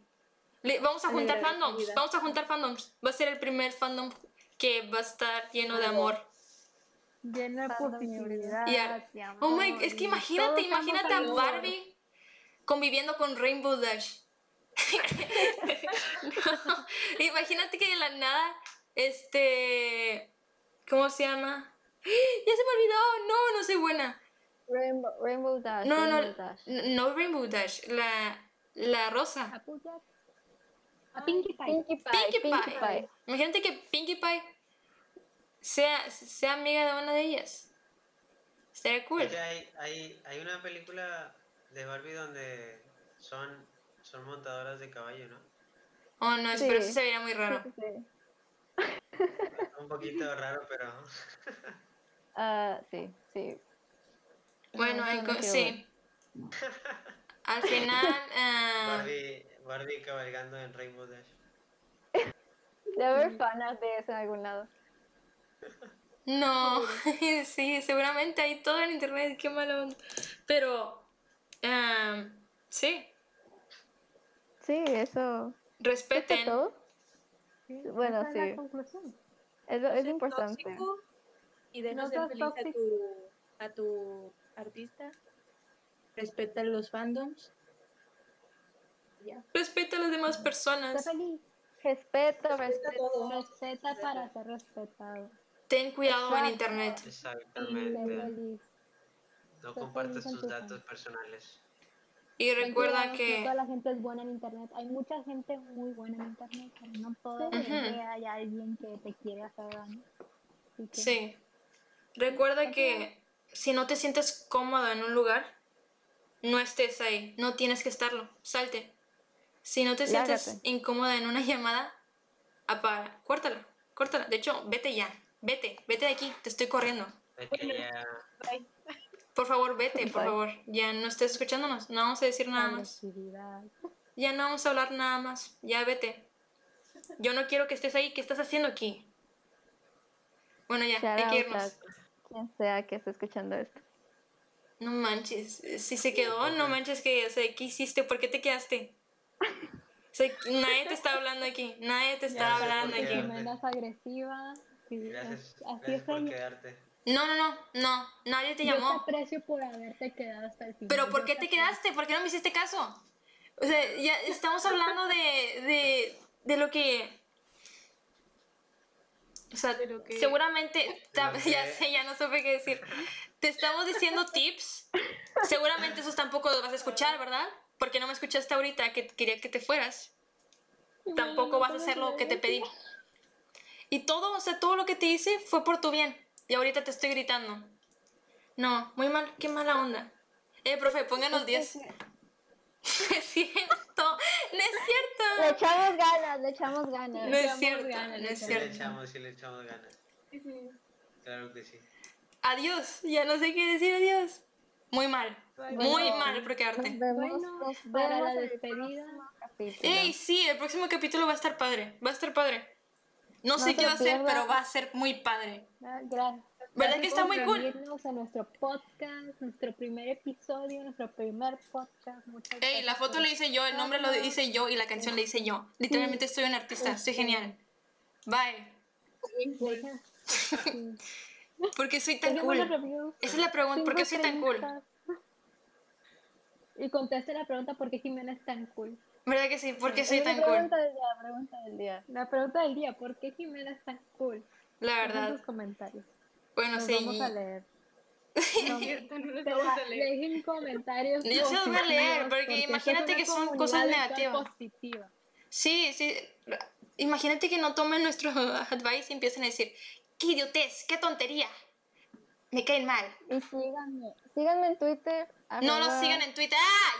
[SPEAKER 2] Le- vamos a juntar fandoms.
[SPEAKER 5] vida.
[SPEAKER 2] Vamos a juntar fandoms. Va a ser el primer fandom que va a estar lleno de amor.
[SPEAKER 5] Lleno de positividad.
[SPEAKER 2] Y
[SPEAKER 5] amor,
[SPEAKER 2] Oh my, es que imagínate, imagínate a. Barbie conviviendo con Rainbow Dash. No, imagínate que de la nada, este, ¿cómo se llama? Ya se me olvidó, no, no soy buena.
[SPEAKER 1] Rainbow, Rainbow Dash.
[SPEAKER 2] No, no,
[SPEAKER 1] Rainbow Dash.
[SPEAKER 2] n- no Rainbow Dash, la, la rosa.
[SPEAKER 5] A Pinkie Pie.
[SPEAKER 1] Pinkie Pie.
[SPEAKER 2] Pinkie
[SPEAKER 1] Pinkie
[SPEAKER 2] Pie.
[SPEAKER 1] Pie.
[SPEAKER 2] Imagínate que Pinkie Pie sea, sea amiga de una de ellas. Estaría cool.
[SPEAKER 3] Es que hay, hay, hay una película de Barbie donde son, son montadoras de caballo, ¿no?
[SPEAKER 2] Oh, no,
[SPEAKER 1] Sí.
[SPEAKER 2] pero eso se vería muy raro.
[SPEAKER 1] Sí.
[SPEAKER 3] Un poquito raro, pero...
[SPEAKER 1] Ah, sí, sí.
[SPEAKER 2] Bueno,
[SPEAKER 1] No,
[SPEAKER 2] en
[SPEAKER 1] no
[SPEAKER 2] co- sí. Al final, ah,
[SPEAKER 3] Barbie, Barbie cabalgando en Rainbow Dash.
[SPEAKER 1] Debe haber fanas de eso en algún lado.
[SPEAKER 2] no, sí, seguramente hay todo en internet, qué malo. onda. Pero, ah, sí,
[SPEAKER 1] Sí, eso. ¿Esto
[SPEAKER 2] respeten.
[SPEAKER 1] es todo?
[SPEAKER 5] Sí,
[SPEAKER 1] Bueno,
[SPEAKER 5] la
[SPEAKER 1] sí.
[SPEAKER 5] conclusión.
[SPEAKER 1] Es, es importante.
[SPEAKER 4] tóxico y deja
[SPEAKER 5] No
[SPEAKER 4] ser
[SPEAKER 5] seas
[SPEAKER 4] feliz a tu, a tu artista. Respeta los fandoms. Ya.
[SPEAKER 2] Respeta a las demás personas.
[SPEAKER 1] Respeto,
[SPEAKER 4] Respeta
[SPEAKER 1] respeto.
[SPEAKER 5] Respeta para ser respetado.
[SPEAKER 2] Ten cuidado en internet.
[SPEAKER 3] Exactamente. No
[SPEAKER 5] Sé
[SPEAKER 3] compartas tus
[SPEAKER 5] tu
[SPEAKER 3] datos personales.
[SPEAKER 2] Y recuerda
[SPEAKER 5] cuidado, No
[SPEAKER 2] que
[SPEAKER 5] toda la gente es buena en internet. Hay mucha gente muy buena en internet, pero no toda la
[SPEAKER 2] Ujú.
[SPEAKER 5] gente hay alguien que te quiere hacer daño. Que,
[SPEAKER 2] Sí. Recuerda que si no te sientes cómodo en un lugar, no estés ahí. No tienes que estarlo. Salte. Si no te sientes incómoda en una llamada, apaga. Córtala. Córtala. De hecho, vete ya. Vete. Vete de aquí. Te estoy corriendo.
[SPEAKER 3] Vete ya.
[SPEAKER 4] Bye.
[SPEAKER 2] Por favor, vete, por
[SPEAKER 1] Bye.
[SPEAKER 2] favor. Ya no estés escuchándonos. No vamos a decir nada más. Ya no vamos a hablar nada más. Ya vete. Yo no quiero que estés ahí. ¿Qué estás haciendo aquí? Bueno, ya, hay que irnos.
[SPEAKER 1] Quien sea que esté escuchando esto.
[SPEAKER 2] No manches, si se quedó, no manches que, o sea, ¿qué hiciste? ¿Por qué te quedaste? O sea, nadie te está hablando aquí, nadie te está hablando aquí.
[SPEAKER 5] Es agresiva. sí,
[SPEAKER 3] Gracias,
[SPEAKER 5] es- así
[SPEAKER 3] gracias
[SPEAKER 5] es
[SPEAKER 3] por
[SPEAKER 5] ella.
[SPEAKER 3] quedarte.
[SPEAKER 2] No, no, no, no, nadie te
[SPEAKER 5] Yo te
[SPEAKER 2] llamó.
[SPEAKER 5] aprecio por haberte quedado hasta el final.
[SPEAKER 2] Pero ¿por qué te quedaste? ¿Por qué no me hiciste caso? O sea, ya estamos hablando de, de, de lo que... O sea,
[SPEAKER 4] que-
[SPEAKER 2] seguramente,
[SPEAKER 3] que-
[SPEAKER 2] ya sé, ya no supe qué decir. Te estamos diciendo tips. Seguramente esos tampoco los vas a escuchar, ¿verdad? Porque no me escuchaste ahorita que quería que te fueras. Tampoco vas a hacer lo que te pedí. Y todo, o sea, todo lo que te hice fue por tu bien. Y ahorita te estoy gritando. No, muy mal, qué mala onda. Eh, profe, pónganos 10. es cierto, no es
[SPEAKER 1] Le
[SPEAKER 2] cierto.
[SPEAKER 1] echamos ganas, le echamos ganas.
[SPEAKER 2] No es cierto,
[SPEAKER 5] ganas,
[SPEAKER 2] no
[SPEAKER 5] le
[SPEAKER 2] es
[SPEAKER 3] Sí le
[SPEAKER 2] cierto.
[SPEAKER 3] echamos, sí le echamos ganas. Claro que sí.
[SPEAKER 2] Adiós, ya no sé qué decir adiós. Muy mal, muy
[SPEAKER 1] Bueno,
[SPEAKER 2] mal por
[SPEAKER 1] Nos
[SPEAKER 2] quedarte.
[SPEAKER 1] vemos,
[SPEAKER 5] Bueno,
[SPEAKER 1] nos
[SPEAKER 5] para la despedida.
[SPEAKER 2] Ey, sí, el próximo capítulo va a estar padre, va a estar padre. No,
[SPEAKER 1] No
[SPEAKER 2] sé qué va a ser, pero va a ser muy padre.
[SPEAKER 5] Ah, Gracias.
[SPEAKER 2] ¿Verdad que está muy cool?
[SPEAKER 5] a nuestro podcast, nuestro primer episodio, nuestro primer podcast. Muchas
[SPEAKER 2] Ey, la foto la hice yo, el nombre lo hice yo y la canción la hice yo. Literalmente soy un artista, estoy genial. Bye.
[SPEAKER 5] Sí.
[SPEAKER 2] ¿Por qué soy tan cool? Esa es la pregunta, ¿por qué soy tan cool?
[SPEAKER 5] Y conteste la pregunta ¿por qué Jimena es tan cool?
[SPEAKER 2] ¿Verdad que sí? ¿Por qué soy tan
[SPEAKER 1] la
[SPEAKER 2] cool?
[SPEAKER 1] Pregunta del día, pregunta del día.
[SPEAKER 5] La pregunta del día, ¿por qué Jimena es tan cool?
[SPEAKER 2] La verdad.
[SPEAKER 5] sus comentarios.
[SPEAKER 2] Bueno,
[SPEAKER 5] Nos
[SPEAKER 2] sí.
[SPEAKER 5] vamos a leer.
[SPEAKER 4] No los vamos a leer.
[SPEAKER 5] Dejen comentarios.
[SPEAKER 2] Yo se los voy a leer, porque imagínate
[SPEAKER 5] es
[SPEAKER 2] que son cosas negativas.
[SPEAKER 5] positiva.
[SPEAKER 2] Sí, sí. Imagínate que no tomen nuestro advice y empiecen a decir, qué idiotez, qué tontería. Me caen mal.
[SPEAKER 1] Y síganme, síganme en Twitter.
[SPEAKER 2] No nos sigan en Twitter. ¡Ah!